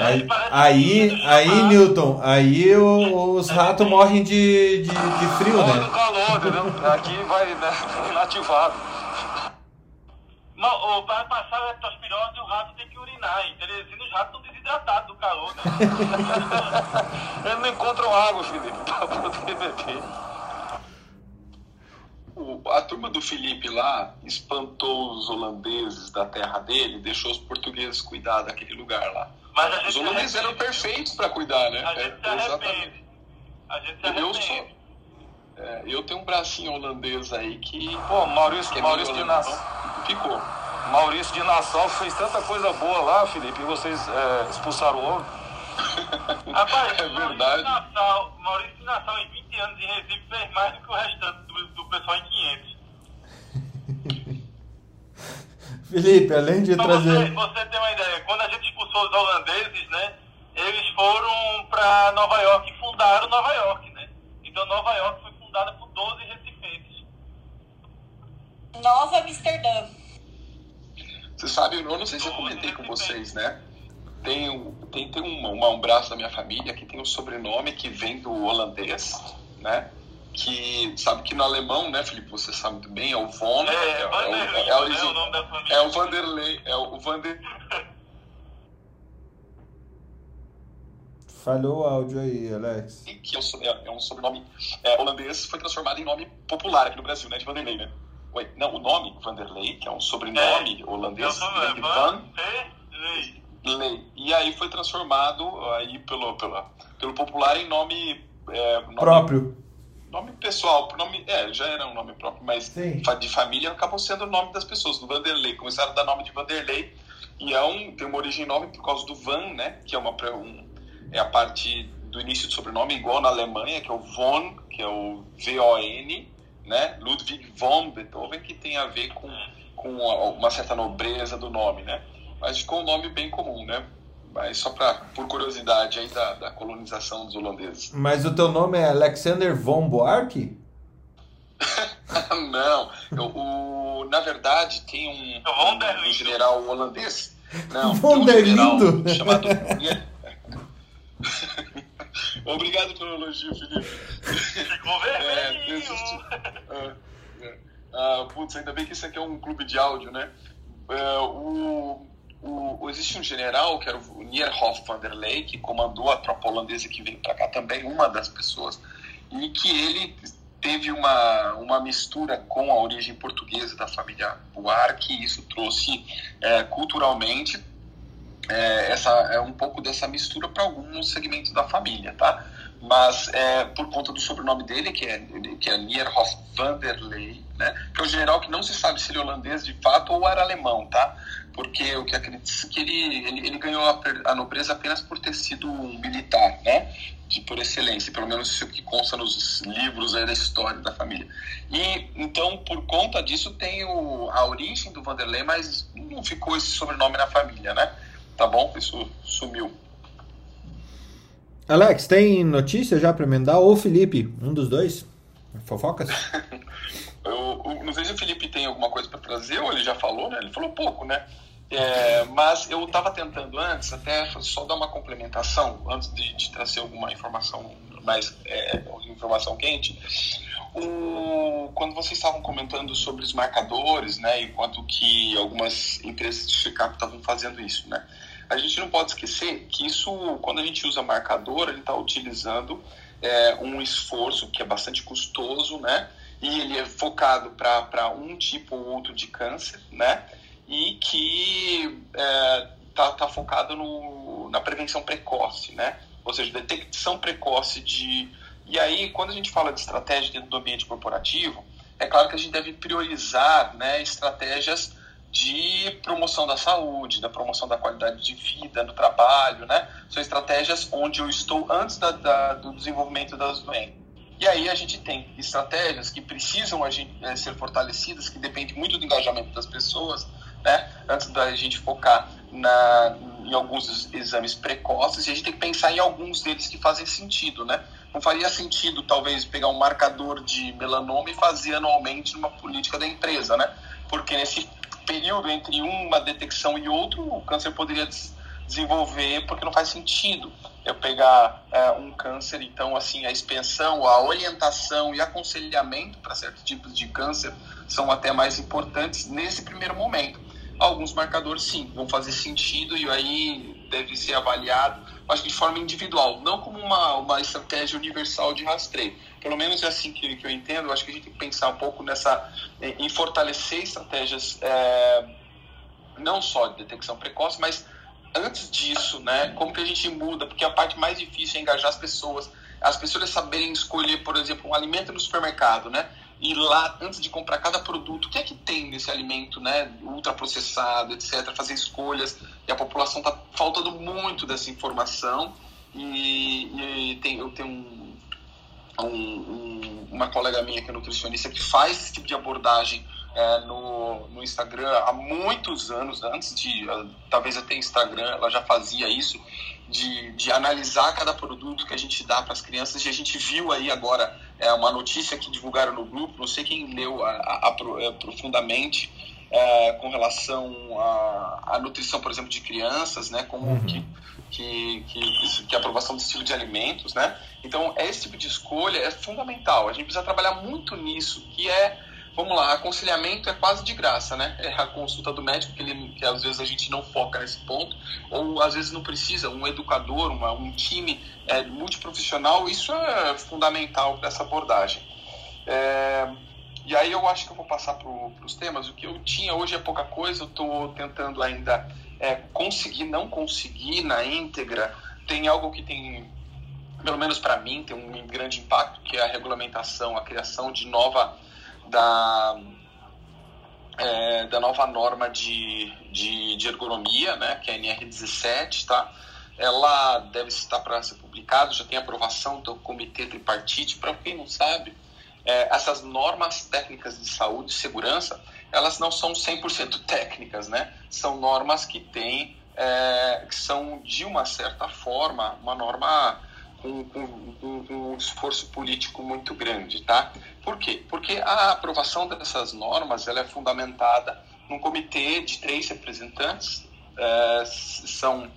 [SPEAKER 1] Aí, aí, aí, Newton, aí os ratos morrem de, de, de frio,
[SPEAKER 6] Morre né? do calor, entendeu? Aqui vai né, inativado.
[SPEAKER 5] Não, para passar a leptospirose, o rato tem que urinar. Em Teresina, os ratos estão desidratados do calor, né?
[SPEAKER 6] Eles não encontram água, Felipe, para poder beber.
[SPEAKER 11] a turma do Felipe lá espantou os holandeses da terra dele, deixou os portugueses cuidar daquele lugar lá.
[SPEAKER 5] Mas
[SPEAKER 11] os holandeses eram perfeitos para cuidar, né?
[SPEAKER 5] A gente é, se arrepende. A gente se arrepende. Eu, sou,
[SPEAKER 11] é, eu tenho um bracinho holandês aí que.
[SPEAKER 6] Pô, Maurício, que Maurício de Nassau.
[SPEAKER 11] Ficou.
[SPEAKER 6] Maurício de Nassau fez tanta coisa boa lá, Felipe, e vocês é, expulsaram o homem.
[SPEAKER 5] Rapaz, é verdade. Maurício de, Nassau, Maurício de Nassau, em 20 anos em Recife, fez mais do que o restante do, do pessoal em 500.
[SPEAKER 1] Felipe, além de
[SPEAKER 5] então
[SPEAKER 1] trazer.
[SPEAKER 5] Você, você tem uma ideia, quando a gente expulsou os holandeses, né? Eles foram para Nova York e fundaram Nova York, né? Então Nova York foi fundada por 12 recifenses.
[SPEAKER 3] Nova Amsterdã.
[SPEAKER 11] Você sabe, eu não sei se eu comentei com vocês, né? Tem, tem, tem um, uma, um braço da minha família que tem um sobrenome que vem do holandês, né? Que sabe que no alemão, né, Felipe? Você sabe muito bem, é o Von.
[SPEAKER 2] É, é, é, o, é, é, o nome da família.
[SPEAKER 11] É o Vanderlei, é o Vander.
[SPEAKER 1] Falhou o áudio aí, Alex.
[SPEAKER 11] Que é, é um sobrenome é, holandês, foi transformado em nome popular aqui no Brasil, né? De Vanderlei, né? Oi, não, o nome Vanderlei, que é um sobrenome é, holandês, de Van Lei. E aí foi transformado aí pelo, pelo, pelo popular em nome, é, nome
[SPEAKER 1] próprio.
[SPEAKER 11] Nome pessoal, nome, é, já era um nome próprio, mas Sim. de família acabou sendo o nome das pessoas, do Vanderlei. Começaram a dar nome de Vanderlei e é um, tem uma origem nome por causa do Van, né? Que é uma um, é a parte do início do sobrenome, igual na Alemanha, que é o Von, que é o V-O-N, né? Ludwig von Beethoven, que tem a ver com, com uma certa nobreza do nome, né? Mas ficou um nome bem comum, né? Mas só pra, por curiosidade aí da, da colonização dos holandeses.
[SPEAKER 1] Mas o teu nome é Alexander von Boark?
[SPEAKER 11] não, eu, o, na verdade tem um, um, um general holandês. Não,
[SPEAKER 1] von der um Lindo.
[SPEAKER 11] chamado Obrigado pelo elogio, Felipe.
[SPEAKER 2] Ficou vermelho.
[SPEAKER 11] É, é, ah, putz, ainda bem que isso aqui é um clube de áudio, né? É, o, o, existe um general, que era o Nierhoff van der Ley, que comandou a tropa holandesa que veio para cá também, uma das pessoas, e que ele teve uma, uma mistura com a origem portuguesa da família Buarque, e isso trouxe é, culturalmente é, essa, é um pouco dessa mistura para alguns segmentos da família, tá? Mas é, por conta do sobrenome dele, que é, que é Nierhoff Vanderlei, né? Que é o general que não se sabe se ele é holandês de fato ou era alemão, tá? Porque o que acredita é que ele, ele, ele ganhou a, a, nobreza apenas por ter sido um militar, né? De, por excelência, pelo menos isso que consta nos livros da história da família. E então, por conta disso, tem o, a origem do Vanderlei, mas não ficou esse sobrenome na família, né? Tá bom? Isso sumiu.
[SPEAKER 1] Alex, tem notícia já para emendar? Ou Felipe, um dos dois? Fofocas?
[SPEAKER 11] eu, eu, não sei se o Felipe tem alguma coisa para trazer, ou ele já falou, né? Ele falou pouco, né? É, mas eu estava tentando antes, até só dar uma complementação, antes de, de trazer alguma informação mais é, informação quente. O, quando vocês estavam comentando sobre os marcadores, né, e quanto que algumas empresas de check-up estavam fazendo isso, né? a gente não pode esquecer que isso, quando a gente usa marcador, a gente está utilizando é, um esforço que é bastante custoso, né? E ele é focado para um tipo ou outro de câncer, né? E que é, tá, tá focado no, na prevenção precoce, né? Ou seja, detecção precoce de. E aí, quando a gente fala de estratégia dentro do ambiente corporativo, é claro que a gente deve priorizar né, estratégias de promoção da saúde, da promoção da qualidade de vida no trabalho, né? São estratégias onde eu estou antes da, da, do desenvolvimento das doenças. E aí a gente tem estratégias que precisam é, ser fortalecidas, que dependem muito do engajamento das pessoas, né? Antes da gente focar na, em alguns exames precoces, e a gente tem que pensar em alguns deles que fazem sentido, né? Não faria sentido, talvez, pegar um marcador de melanoma e fazer anualmente numa política da empresa, né? Porque nesse período entre uma detecção e outro, o câncer poderia desenvolver, porque não faz sentido eu pegar é, um câncer. Então, assim, a expensão, a orientação e aconselhamento para certos tipos de câncer são até mais importantes nesse primeiro momento. Alguns marcadores, sim, vão fazer sentido e aí deve ser avaliado, acho que de forma individual, não como uma, uma estratégia universal de rastreio. Pelo menos é assim que, que eu entendo, acho que a gente tem que pensar um pouco nessa, em fortalecer estratégias é, não só de detecção precoce, mas antes disso, né, como que a gente muda, porque a parte mais difícil é engajar as pessoas, as pessoas saberem escolher, por exemplo, um alimento no supermercado, né, e lá, antes de comprar cada produto, o que é que tem nesse alimento, né, ultraprocessado, etc., fazer escolhas, e a população está faltando muito dessa informação, e, e tem, eu tenho um, um, um, uma colega minha que é nutricionista que faz esse tipo de abordagem é, no, no Instagram há muitos anos, antes de uh, talvez até Instagram, ela já fazia isso, de, de analisar cada produto que a gente dá para as crianças. E a gente viu aí agora é, uma notícia que divulgaram no grupo, não sei quem leu a, a, a, é, profundamente, é, com relação à, nutrição, por exemplo, de crianças, né? Como uhum. que, que, que, que, a aprovação desse tipo de alimentos, né? Então, esse tipo de escolha é fundamental. A gente precisa trabalhar muito nisso, que é vamos lá, aconselhamento é quase de graça, né? É a consulta do médico, que, ele, que às vezes a gente não foca nesse ponto, ou às vezes não precisa, um educador, uma, um time é, multiprofissional, isso é fundamental para essa abordagem. É, e aí eu acho que eu vou passar para os temas. O que eu tinha hoje é pouca coisa, eu estou tentando ainda é, conseguir, não conseguir na íntegra. Tem algo que tem, pelo menos para mim, tem um grande impacto, que é a regulamentação, a criação de nova da, é, da nova norma de, de, de, ergonomia, né, que é a NR17, tá? Ela deve estar para ser publicada, já tem aprovação do Comitê Tripartite. Para quem não sabe, é, essas normas técnicas de saúde e segurança, elas não são 100% técnicas, né? São normas que têm, é, que são, de uma certa forma, uma norma com, com, com, um esforço político muito grande, tá? Por quê? Porque a aprovação dessas normas ela é fundamentada num comitê de três representantes, é, são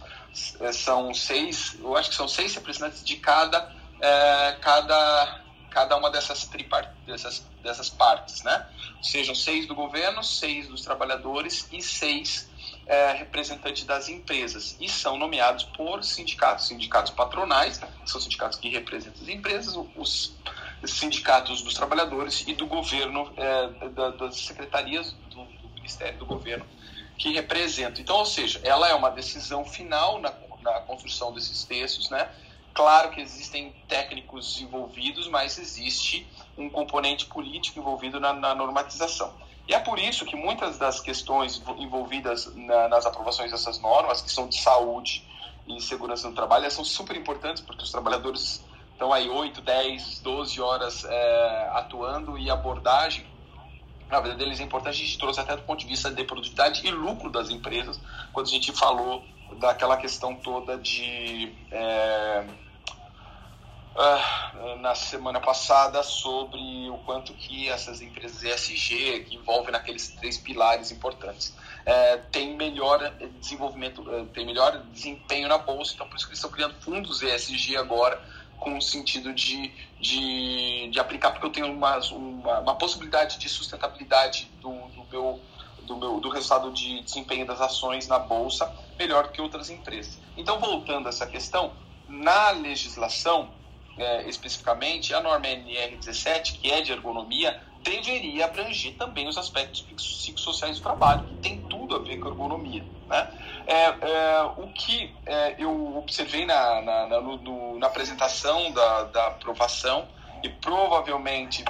[SPEAKER 11] são seis, eu acho que são seis representantes de cada é, cada cada uma dessas tripart, dessas dessas partes, né? Sejam seis do governo, seis dos trabalhadores e seis é, representantes das empresas e são nomeados por sindicatos, sindicatos patronais, são sindicatos que representam as empresas, os sindicatos dos trabalhadores e do governo, é, da, das secretarias do, do, Ministério do Governo que representam. Então, ou seja, ela é uma decisão final na, na construção desses textos, né? Claro que existem técnicos envolvidos, mas existe um componente político envolvido na, na normatização. E é por isso que muitas das questões envolvidas na, nas aprovações dessas normas, que são de saúde e segurança no trabalho, são super importantes, porque os trabalhadores estão aí 8, 10, 12 horas é, atuando e abordagem na vida deles é importante, a gente trouxe até do ponto de vista de produtividade e lucro das empresas, quando a gente falou daquela questão toda de. É, uh, na semana passada sobre o quanto que essas empresas ESG, que envolvem naqueles três pilares importantes, uh, tem melhor desenvolvimento, uh, tem melhor desempenho na bolsa, então por isso que eles estão criando fundos ESG agora, com o sentido de, de, de aplicar, porque eu tenho uma, uma, possibilidade de sustentabilidade do, do meu do, meu, do resultado de desempenho das ações na bolsa melhor que outras empresas. Então, voltando a essa questão, na legislação, é, especificamente, a norma NR17, que é de ergonomia, deveria abranger também os aspectos psicossociais do trabalho, que tem tudo a ver com ergonomia. Né? É, é, o que é, eu observei na, na, na, no, na apresentação da, da aprovação, e provavelmente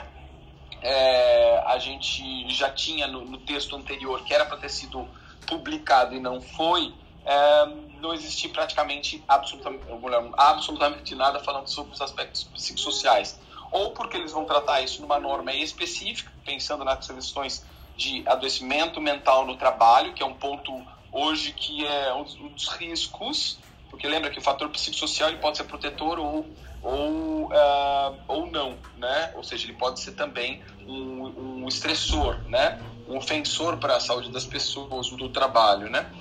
[SPEAKER 11] é, a gente já tinha no, no texto anterior, que era para ter sido publicado e não foi, é, não existia praticamente absolutamente, absolutamente nada falando sobre os aspectos psicossociais. Ou porque eles vão tratar isso numa norma específica, pensando nas questões de adoecimento mental no trabalho, que é um ponto hoje que é um dos riscos, porque lembra que o fator psicossocial ele pode ser protetor ou, ou, uh, ou não, né? Ou seja, ele pode ser também um, um estressor, né? Um ofensor para a saúde das pessoas do trabalho, né?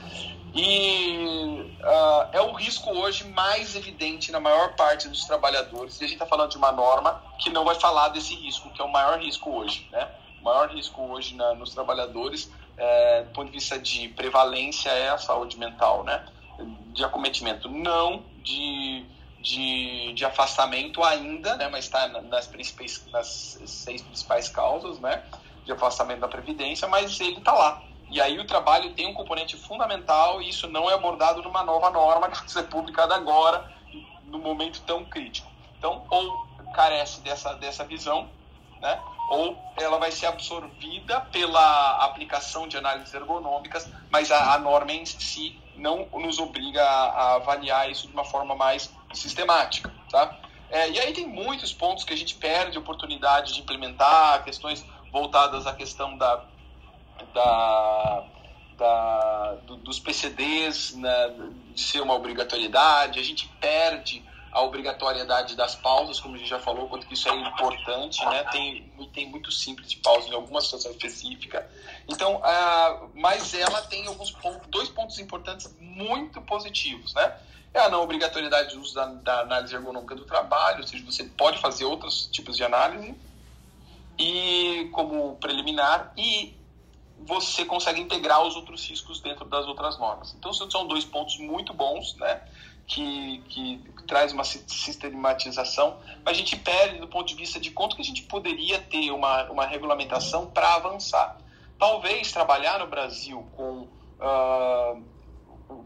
[SPEAKER 11] E uh, é o risco hoje mais evidente na maior parte dos trabalhadores. E a gente está falando de uma norma que não vai falar desse risco, que é o maior risco hoje. Né? Maior risco hoje na, nos trabalhadores, é, do ponto de vista de prevalência, é a saúde mental, né? de acometimento. Não de, de, de afastamento ainda, né? mas está nas, principais, nas seis principais causas né? de afastamento da Previdência, mas ele está lá e aí o trabalho tem um componente fundamental e isso não é abordado numa nova norma que vai ser publicada agora, no momento tão crítico. Então, ou carece dessa, dessa visão, né? Ou ela vai ser absorvida pela aplicação de análises ergonômicas, mas a, a norma em si não nos obriga a, a, avaliar isso de uma forma mais sistemática. Tá? É, e aí tem muitos pontos que a gente perde oportunidade de implementar, questões voltadas à questão da da, da do, dos PCDs, né, de ser uma obrigatoriedade, a gente perde a obrigatoriedade das pausas, como a gente já falou, quanto que isso é importante, né? Tem, tem muito simples de pausa em alguma situação específica. Então, uh, mas ela tem alguns pontos, dois pontos importantes muito positivos, né? É a não obrigatoriedade do uso da, da análise ergonômica do trabalho, ou seja, você pode fazer outros tipos de análise, e como preliminar, e você consegue integrar os outros riscos dentro das outras normas. Então, são dois pontos muito bons, né? que, que traz uma sistematização, mas a gente perde do ponto de vista de quanto que a gente poderia ter uma, uma regulamentação para avançar. Talvez trabalhar no Brasil com, uh,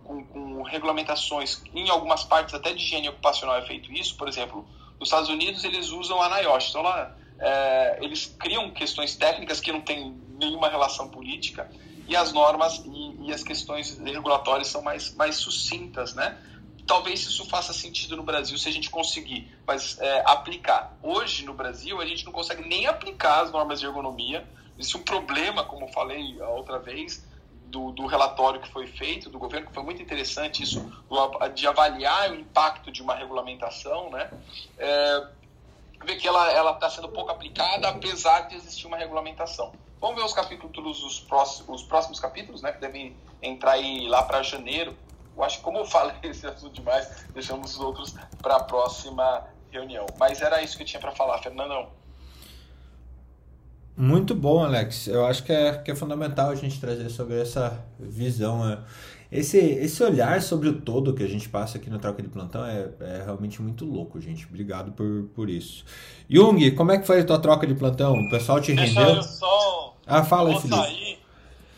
[SPEAKER 11] com, com, regulamentações, em algumas partes até de higiene ocupacional é feito isso, por exemplo, nos Estados Unidos eles usam a NIOSH, então lá é, eles criam questões técnicas que não têm nenhuma relação política e as normas e, e as questões regulatórias são mais, mais sucintas, né? Talvez isso faça sentido no Brasil se a gente conseguir, mas é, aplicar. Hoje no Brasil a gente não consegue nem aplicar as normas de ergonomia. Isso é um problema, como falei a outra vez, do, do, relatório que foi feito do governo, que foi muito interessante isso, de avaliar o impacto de uma regulamentação, né? É, ver que ela está sendo pouco aplicada, apesar de existir uma regulamentação. Vamos ver os capítulos, os próximos, os próximos capítulos, né? Que devem entrar aí lá para janeiro eu acho que como eu falei esse assunto demais, deixamos os outros para a próxima reunião. Mas era isso que eu tinha para falar, Fernandão.
[SPEAKER 1] Muito bom, Alex. Eu acho que é, que é fundamental a gente trazer sobre essa visão. Né? Esse, esse olhar sobre o todo que a gente passa aqui no Troca de Plantão é, é realmente muito louco, gente. Obrigado por, por isso. Jung, como é que foi a tua troca de plantão? O pessoal te
[SPEAKER 2] Deixa
[SPEAKER 1] rendeu?
[SPEAKER 2] Eu só...
[SPEAKER 1] Ah, fala
[SPEAKER 2] aí,
[SPEAKER 1] Felipe.
[SPEAKER 2] Sair,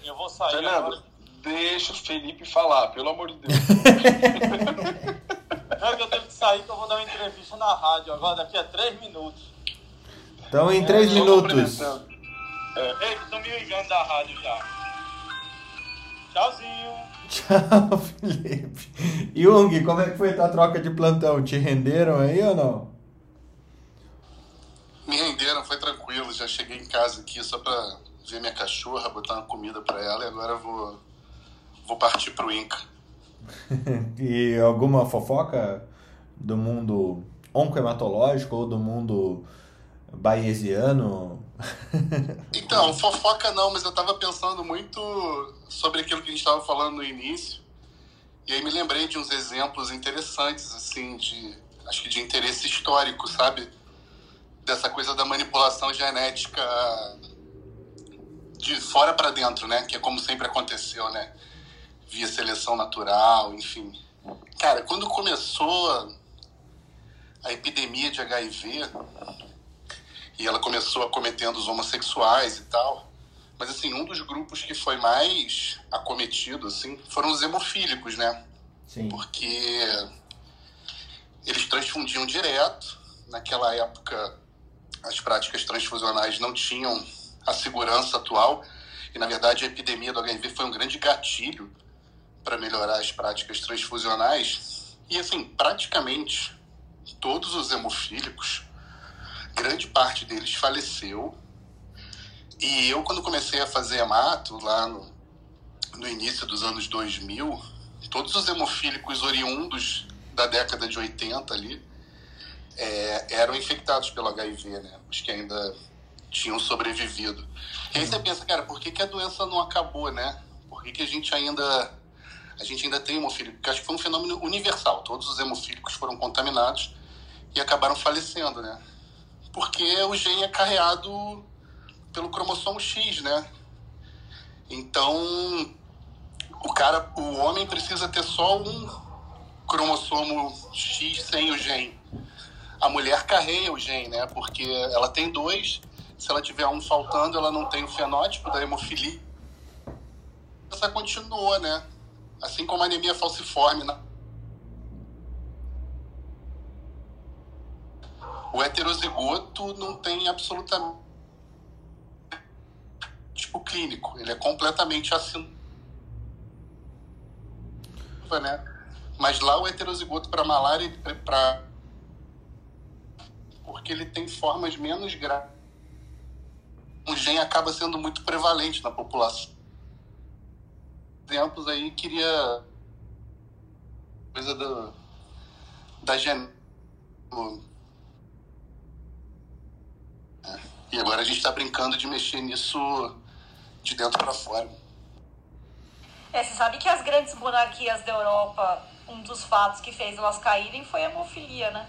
[SPEAKER 2] eu vou sair
[SPEAKER 11] Fernando,
[SPEAKER 2] agora.
[SPEAKER 11] Deixa o Felipe falar, pelo amor de Deus.
[SPEAKER 2] Não, que eu tenho que sair que eu vou dar uma entrevista na rádio agora, daqui a três minutos.
[SPEAKER 1] Então, em três
[SPEAKER 11] Só
[SPEAKER 1] minutos.
[SPEAKER 2] Ei, estão me ligando da rádio já. Tchauzinho.
[SPEAKER 1] Tchau, Felipe. Jung, como é que foi a tua troca de plantão? Te renderam aí ou não?
[SPEAKER 4] Me renderam, foi tranquilo. Já cheguei em casa aqui só pra ver minha cachorra, botar uma comida pra ela e agora eu vou, vou partir pro Inca.
[SPEAKER 1] e alguma fofoca do mundo oncohematológico ou do mundo bayesiano?
[SPEAKER 4] Então, fofoca não, mas eu tava pensando muito sobre aquilo que a gente tava falando no início. E aí me lembrei de uns exemplos interessantes, assim, de. Acho que de interesse histórico, sabe? Dessa coisa da manipulação genética de fora para dentro, né? Que é como sempre aconteceu, né? Via seleção natural, enfim. Cara, quando começou a epidemia de HIV, e ela começou acometendo os homossexuais e tal, mas assim, um dos grupos que foi mais acometido, assim, foram os hemofílicos, né?
[SPEAKER 1] Sim.
[SPEAKER 4] Porque eles transfundiam direto. Naquela época, as práticas transfusionais não tinham a segurança atual. E, na verdade, a epidemia do HIV foi um grande gatilho para melhorar as práticas transfusionais. E, assim, praticamente todos os hemofílicos, grande parte deles faleceu. E eu, quando comecei a fazer hemato, lá no, no início dos anos 2000, todos os hemofílicos oriundos da década de 80 ali é, eram infectados pelo HIV, né? Os que ainda tinham sobrevivido. E aí você pensa, cara, por que, que a doença não acabou, né? Por que, que a gente ainda a gente ainda tem hemofílico? Porque acho que foi um fenômeno universal. Todos os hemofílicos foram contaminados e acabaram falecendo, né? Porque o gene é carreado pelo cromossomo X, né? Então, o cara, o homem precisa ter só um cromossomo X sem o gene. A mulher carrega o gene, né? Porque ela tem dois se ela tiver um faltando, ela não tem o fenótipo da hemofilia. Essa continua, né? Assim como a anemia falciforme. Né? O heterozigoto não tem absolutamente tipo clínico, ele é completamente assim. Né? Mas lá o heterozigoto para malária, para porque ele tem formas menos graves gen acaba sendo muito prevalente na população. Exemplos aí queria coisa do, da gen é. E agora a gente está brincando de mexer nisso de dentro para fora.
[SPEAKER 3] É, você sabe que as grandes monarquias da Europa, um dos fatos que fez elas caírem foi a hemofilia, né?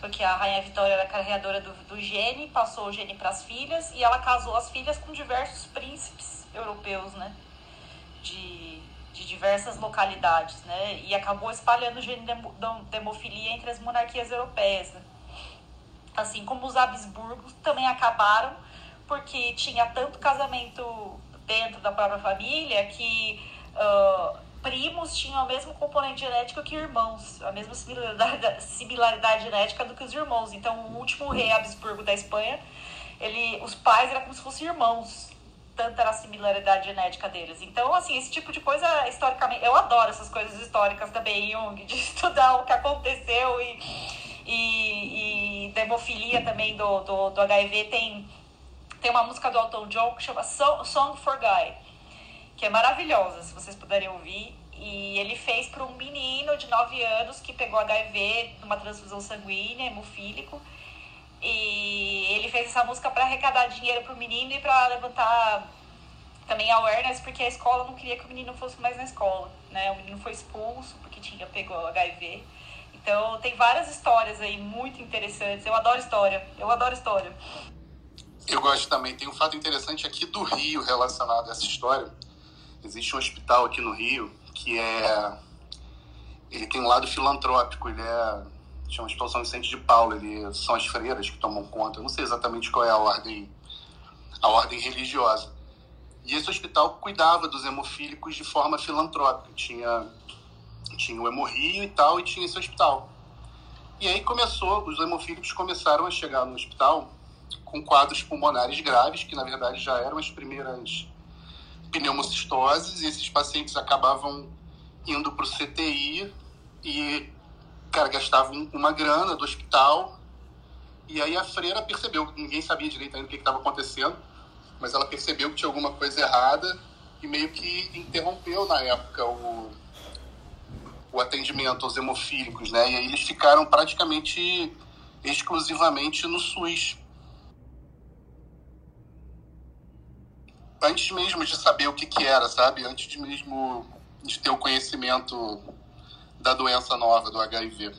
[SPEAKER 3] Porque a Rainha Vitória era carregadora do, do gene, passou o gene para as filhas e ela casou as filhas com diversos príncipes europeus, né? De, de diversas localidades, né? E acabou espalhando o gene de entre as monarquias europeias, né? Assim como os Habsburgos também acabaram porque tinha tanto casamento dentro da própria família que uh, primos tinham o mesmo componente genético que irmãos, a mesma similaridade, similaridade genética do que os irmãos. Então, o último rei Habsburgo da Espanha, ele, os pais eram como se fossem irmãos. Tanta era a similaridade genética deles. Então, assim, esse tipo de coisa, historicamente. Eu adoro essas coisas históricas também, Jung, de estudar o que aconteceu e, e, e da hemofilia também do, do, do HIV. Tem, tem uma música do Elton John que chama Song for Guy que é maravilhosa, se vocês puderem ouvir. E ele fez para um menino de 9 anos que pegou HIV numa transfusão sanguínea, hemofílico. E ele fez essa música para arrecadar dinheiro para o menino e para levantar também awareness, porque a escola não queria que o menino fosse mais na escola, né? O menino foi expulso porque tinha pegou HIV. Então tem várias histórias aí muito interessantes. Eu adoro história. Eu adoro história.
[SPEAKER 4] Eu gosto também. Tem um fato interessante aqui do Rio relacionado a essa história Existe um hospital aqui no Rio que é. Ele tem um lado filantrópico, ele é. Chama Hospital São Vicente de Paulo, ele são as freiras que tomam conta. Eu não sei exatamente qual é a ordem, a ordem religiosa. E esse hospital cuidava dos hemofílicos de forma filantrópica. Tinha, tinha o Hemorrio e tal, e tinha esse hospital. E aí começou, os hemofílicos começaram a chegar no hospital com quadros pulmonares graves, que na verdade já eram as primeiras pneumocistoses e esses pacientes acabavam indo para o CTI e, cara, gastavam uma grana do hospital. E aí a freira percebeu, ninguém sabia direito ainda o que estava acontecendo, mas ela percebeu que tinha alguma coisa errada e meio que interrompeu na época o, o atendimento aos hemofílicos, né? E aí eles ficaram praticamente exclusivamente no SUS. antes mesmo de saber o que, que era, sabe? Antes de mesmo de ter o conhecimento da doença nova, do HIV.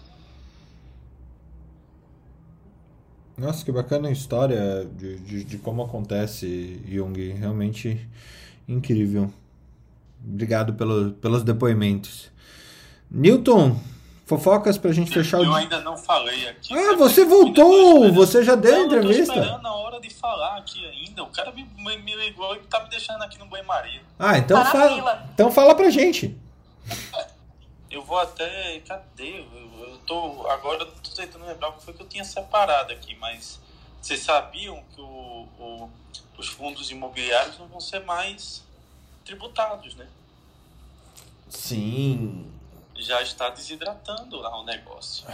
[SPEAKER 1] Nossa, que bacana a história de, de, de como acontece Jung. Realmente incrível. Obrigado pelo, pelos depoimentos. Newton, Fofocas pra gente fechar
[SPEAKER 2] eu o. Eu ainda não falei aqui.
[SPEAKER 1] Ah, você voltou! Você já deu a entrevista?
[SPEAKER 2] Eu tô esperando a hora de falar aqui ainda. O cara me, me ligou e tá me deixando aqui no banho-maria.
[SPEAKER 1] Ah, então tá fala. Então fala pra gente.
[SPEAKER 2] Eu vou até. Cadê? Eu, eu tô. Agora eu tô tentando lembrar o que foi que eu tinha separado aqui, mas vocês sabiam que o, o, os fundos imobiliários não vão ser mais tributados, né?
[SPEAKER 1] Sim
[SPEAKER 2] já está desidratando lá o negócio.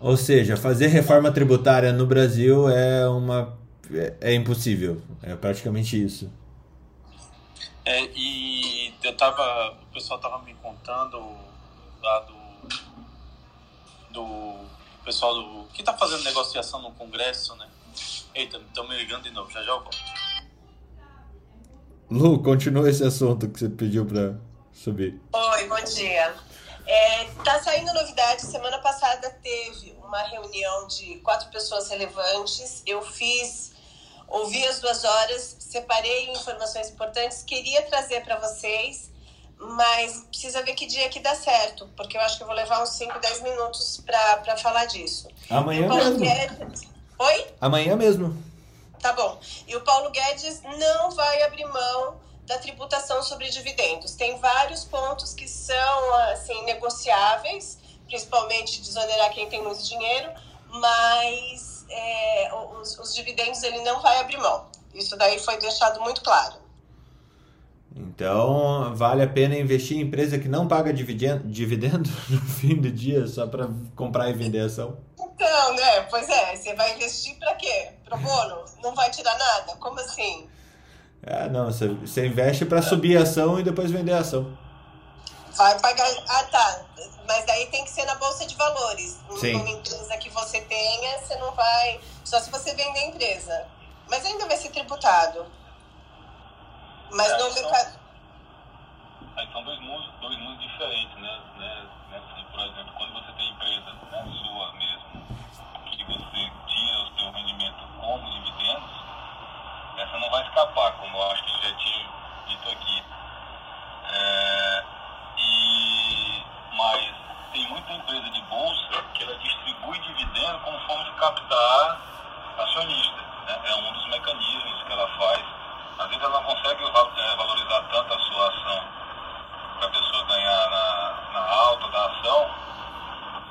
[SPEAKER 1] Ou seja, fazer reforma tributária no Brasil é uma é, é impossível. É praticamente isso.
[SPEAKER 2] É, e eu tava, o pessoal tava me contando lá do do pessoal do que tá fazendo negociação no Congresso, né? Eita, estão me ligando de novo, já já eu volto.
[SPEAKER 1] Lu, continua esse assunto que você pediu para subir.
[SPEAKER 12] Oi, bom dia. É, tá saindo novidade. Semana passada teve uma reunião de quatro pessoas relevantes. Eu fiz, ouvi as duas horas, separei informações importantes, queria trazer para vocês, mas precisa ver que dia que dá certo, porque eu acho que eu vou levar uns 5, 10 minutos para falar disso.
[SPEAKER 1] Amanhã mesmo.
[SPEAKER 12] Guedes... Oi?
[SPEAKER 1] Amanhã mesmo.
[SPEAKER 12] Tá bom. E o Paulo Guedes não vai abrir mão da tributação sobre dividendos. Tem vários pontos que são assim negociáveis, principalmente desonerar quem tem muito dinheiro, mas é, os, os, dividendos ele não vai abrir mão. Isso daí foi deixado muito claro.
[SPEAKER 1] Então, vale a pena investir em empresa que não paga dividendo no fim do dia só para comprar e vender ação?
[SPEAKER 12] Então, né? Pois é, você vai investir para quê? pro bolo? Não vai tirar nada? Como assim?
[SPEAKER 1] Ah, não, você, você investe para subir a ação e depois vender a ação.
[SPEAKER 12] Vai pagar. Ah, tá. Mas daí tem que ser na bolsa de valores.
[SPEAKER 1] Sim.
[SPEAKER 12] Numa empresa que você tenha, você não vai. Só se você vender a empresa. Mas ainda vai ser tributado. Mas
[SPEAKER 6] É,
[SPEAKER 12] no
[SPEAKER 6] então-
[SPEAKER 12] mercado.
[SPEAKER 6] Aí são dois mundos, dois mundos diferentes, né? né? né? Assim, Por exemplo, quando você tem empresa né, sua mesmo, que você tira o seu rendimento como dividendos, essa não vai escapar, como eu acho que já tinha dito aqui. É, e, mas tem muita empresa de bolsa que ela distribui dividendo como forma de captar acionista. Né? É um dos mecanismos que ela faz. Às vezes ela não consegue eh, valorizar tanto a sua ação para a pessoa ganhar na, na alta da ação.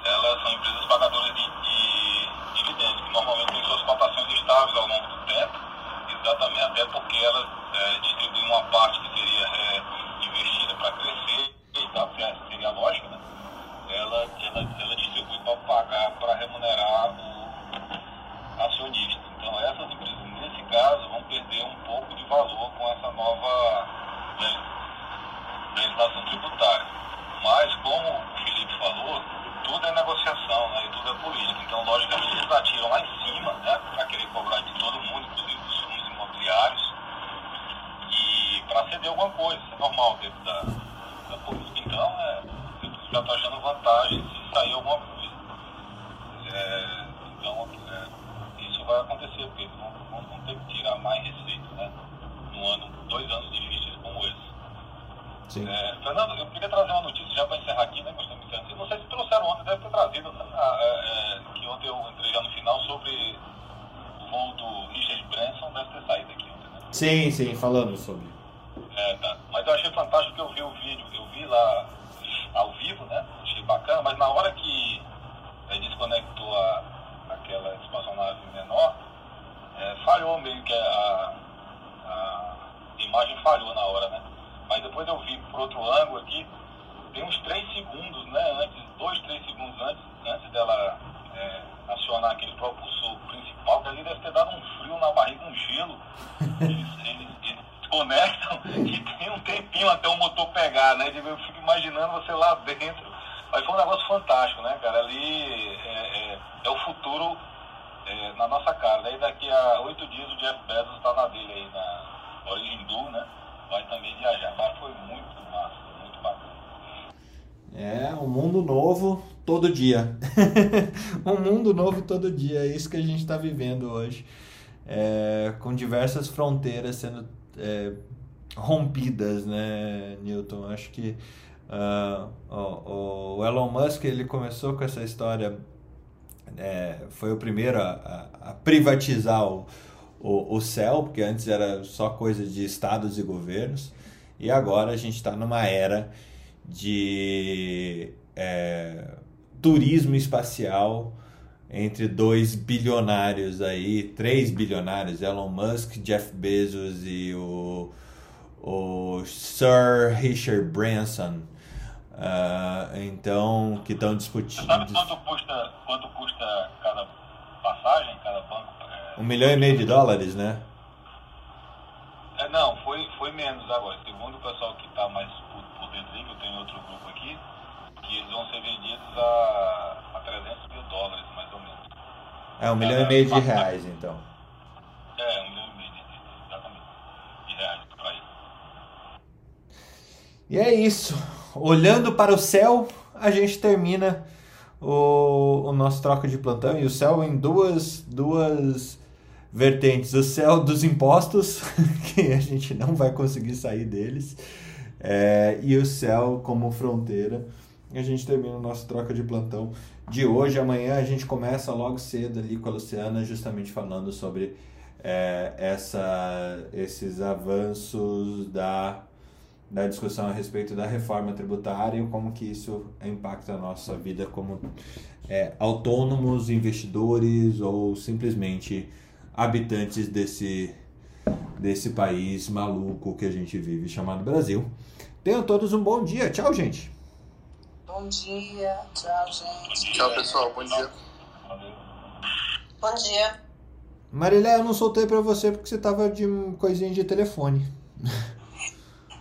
[SPEAKER 6] Elas são empresas pagadoras de, de dividendos, que normalmente têm suas cotações estáveis ao longo do tempo, exatamente até porque elas eh, distribuem uma parte que seria eh, investida para crescer, tal, que é- seria a lógica, né? ela, ela, ela distribui para pagar, para remunerar o acionista. Então essas empresas, nesse caso, vão perder um pouco de valor com essa nova le- legislação tributária. Mas, como o Felipe falou, tudo é negociação né, e tudo é política. Então, logicamente, eles atiram lá em cima né, para querer cobrar de todo mundo, inclusive dos fundos imobiliários, e para ceder alguma coisa. Isso é normal dentro da, da. Então, é, já está achando vantagem se sair alguma coisa. É, então, é, isso vai acontecer, porque vão, vão, ter que tirar mais receita, né? Num ano, dois anos difíceis como esse.
[SPEAKER 1] Sim.
[SPEAKER 6] É, Fernando, eu queria trazer uma notícia já para encerrar aqui, né? Nós estamos encerrando. Não sei se trouxeram ontem, deve ter trazido, né, ah, é, é, que ontem eu entrei já no final sobre o voo do Richard Branson, deve ter saído aqui ontem, né?
[SPEAKER 1] Sim, sim, falando sobre.
[SPEAKER 6] É, tá. Mas eu achei fantástico que eu vi o vídeo, eu vi lá ao vivo, né? Achei bacana, mas na hora que é, desconectou a, aquela espaçonave menor, é, falhou meio que a, a imagem falhou na hora, né? Mas depois eu vi por outro ângulo aqui, tem uns 3 segundos, né? Antes, 2, 3 segundos antes, antes dela é, acionar aquele propulsor principal, que ali deve ter dado um frio na barriga, um gelo. Eles, eles, eles conectam e tem um tempinho até o motor pegar, né? Eu fico imaginando você lá dentro. Mas foi um negócio fantástico, né, cara? Ali é, é, é o futuro é, na nossa cara. Daí daqui a oito dias o Jeff Bezos está na dele aí, na Origin Du, né? Vai também viajar. Mas foi muito massa, muito bacana.
[SPEAKER 1] É um mundo novo todo dia. um mundo novo todo dia. É isso que a gente está vivendo hoje. É, com diversas fronteiras sendo é, rompidas, né, Newton? Acho que ah, o, o Elon Musk ele começou com essa história, é, foi o primeiro a, a- a privatizar o, o, o céu, porque antes era só coisa de estados e governos, e agora a gente está numa era de é, turismo espacial entre dois bilionários aí, três bilionários, Elon Musk, Jeff Bezos e o, o Sir Richard Branson. Ah, então, que estão discutindo.
[SPEAKER 6] Sabe quanto custa, quanto custa cada passagem, cada banco? É,
[SPEAKER 1] Um milhão e meio de dólares, né?
[SPEAKER 6] É, não, foi, foi menos agora. Segundo o pessoal que está mais por, por dentro aí, que eu tenho outro grupo aqui, que eles vão ser vendidos a, a 300 mil dólares, mais ou menos.
[SPEAKER 1] É um milhão e meio de reais, então.
[SPEAKER 6] É, um milhão e meio de, exatamente, de reais isso.
[SPEAKER 1] E é isso. Olhando para o céu, a gente termina o, o nosso troca de plantão. E o céu em duas, duas vertentes. O céu dos impostos, que a gente não vai conseguir sair deles. é, e o céu como fronteira. A gente termina o nosso troca de plantão de hoje. Amanhã a gente começa logo cedo ali com a Luciana, justamente falando sobre é, essa, esses avanços da da discussão a respeito da reforma tributária e como que isso impacta a nossa vida como é, autônomos, investidores ou simplesmente habitantes desse, desse país maluco que a gente vive chamado Brasil. Tenham todos um bom dia. Tchau, gente.
[SPEAKER 10] Bom dia. Tchau, gente.
[SPEAKER 4] Tchau, pessoal. Bom dia.
[SPEAKER 6] Valeu.
[SPEAKER 12] Bom dia.
[SPEAKER 1] Marilé, eu não soltei para você porque você tava de coisinha de telefone.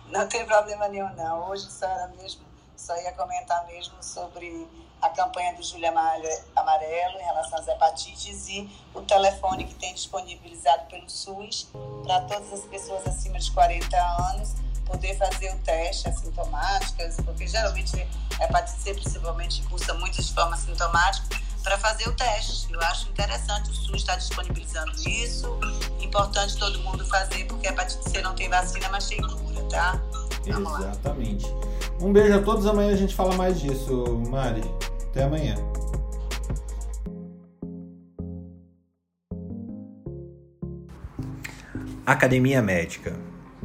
[SPEAKER 10] Não tem problema nenhum, não. Hoje só era mesmo, só ia comentar mesmo sobre a campanha do Júlia Amarelo em relação às hepatites e o telefone que tem disponibilizado pelo SUS para todas as pessoas acima de 40 anos poder fazer o teste assintomáticas, porque geralmente a hepatite C principalmente cursa muito de forma sintomática, para fazer o teste. Eu acho interessante o SUS estar tá disponibilizando isso. Importante todo mundo fazer, porque a hepatite C não tem vacina, mas tem cura, tá?
[SPEAKER 1] Vamos Exatamente. Lá. Um beijo a todos. Amanhã a gente fala mais disso, Mari. Até amanhã. Academia Médica.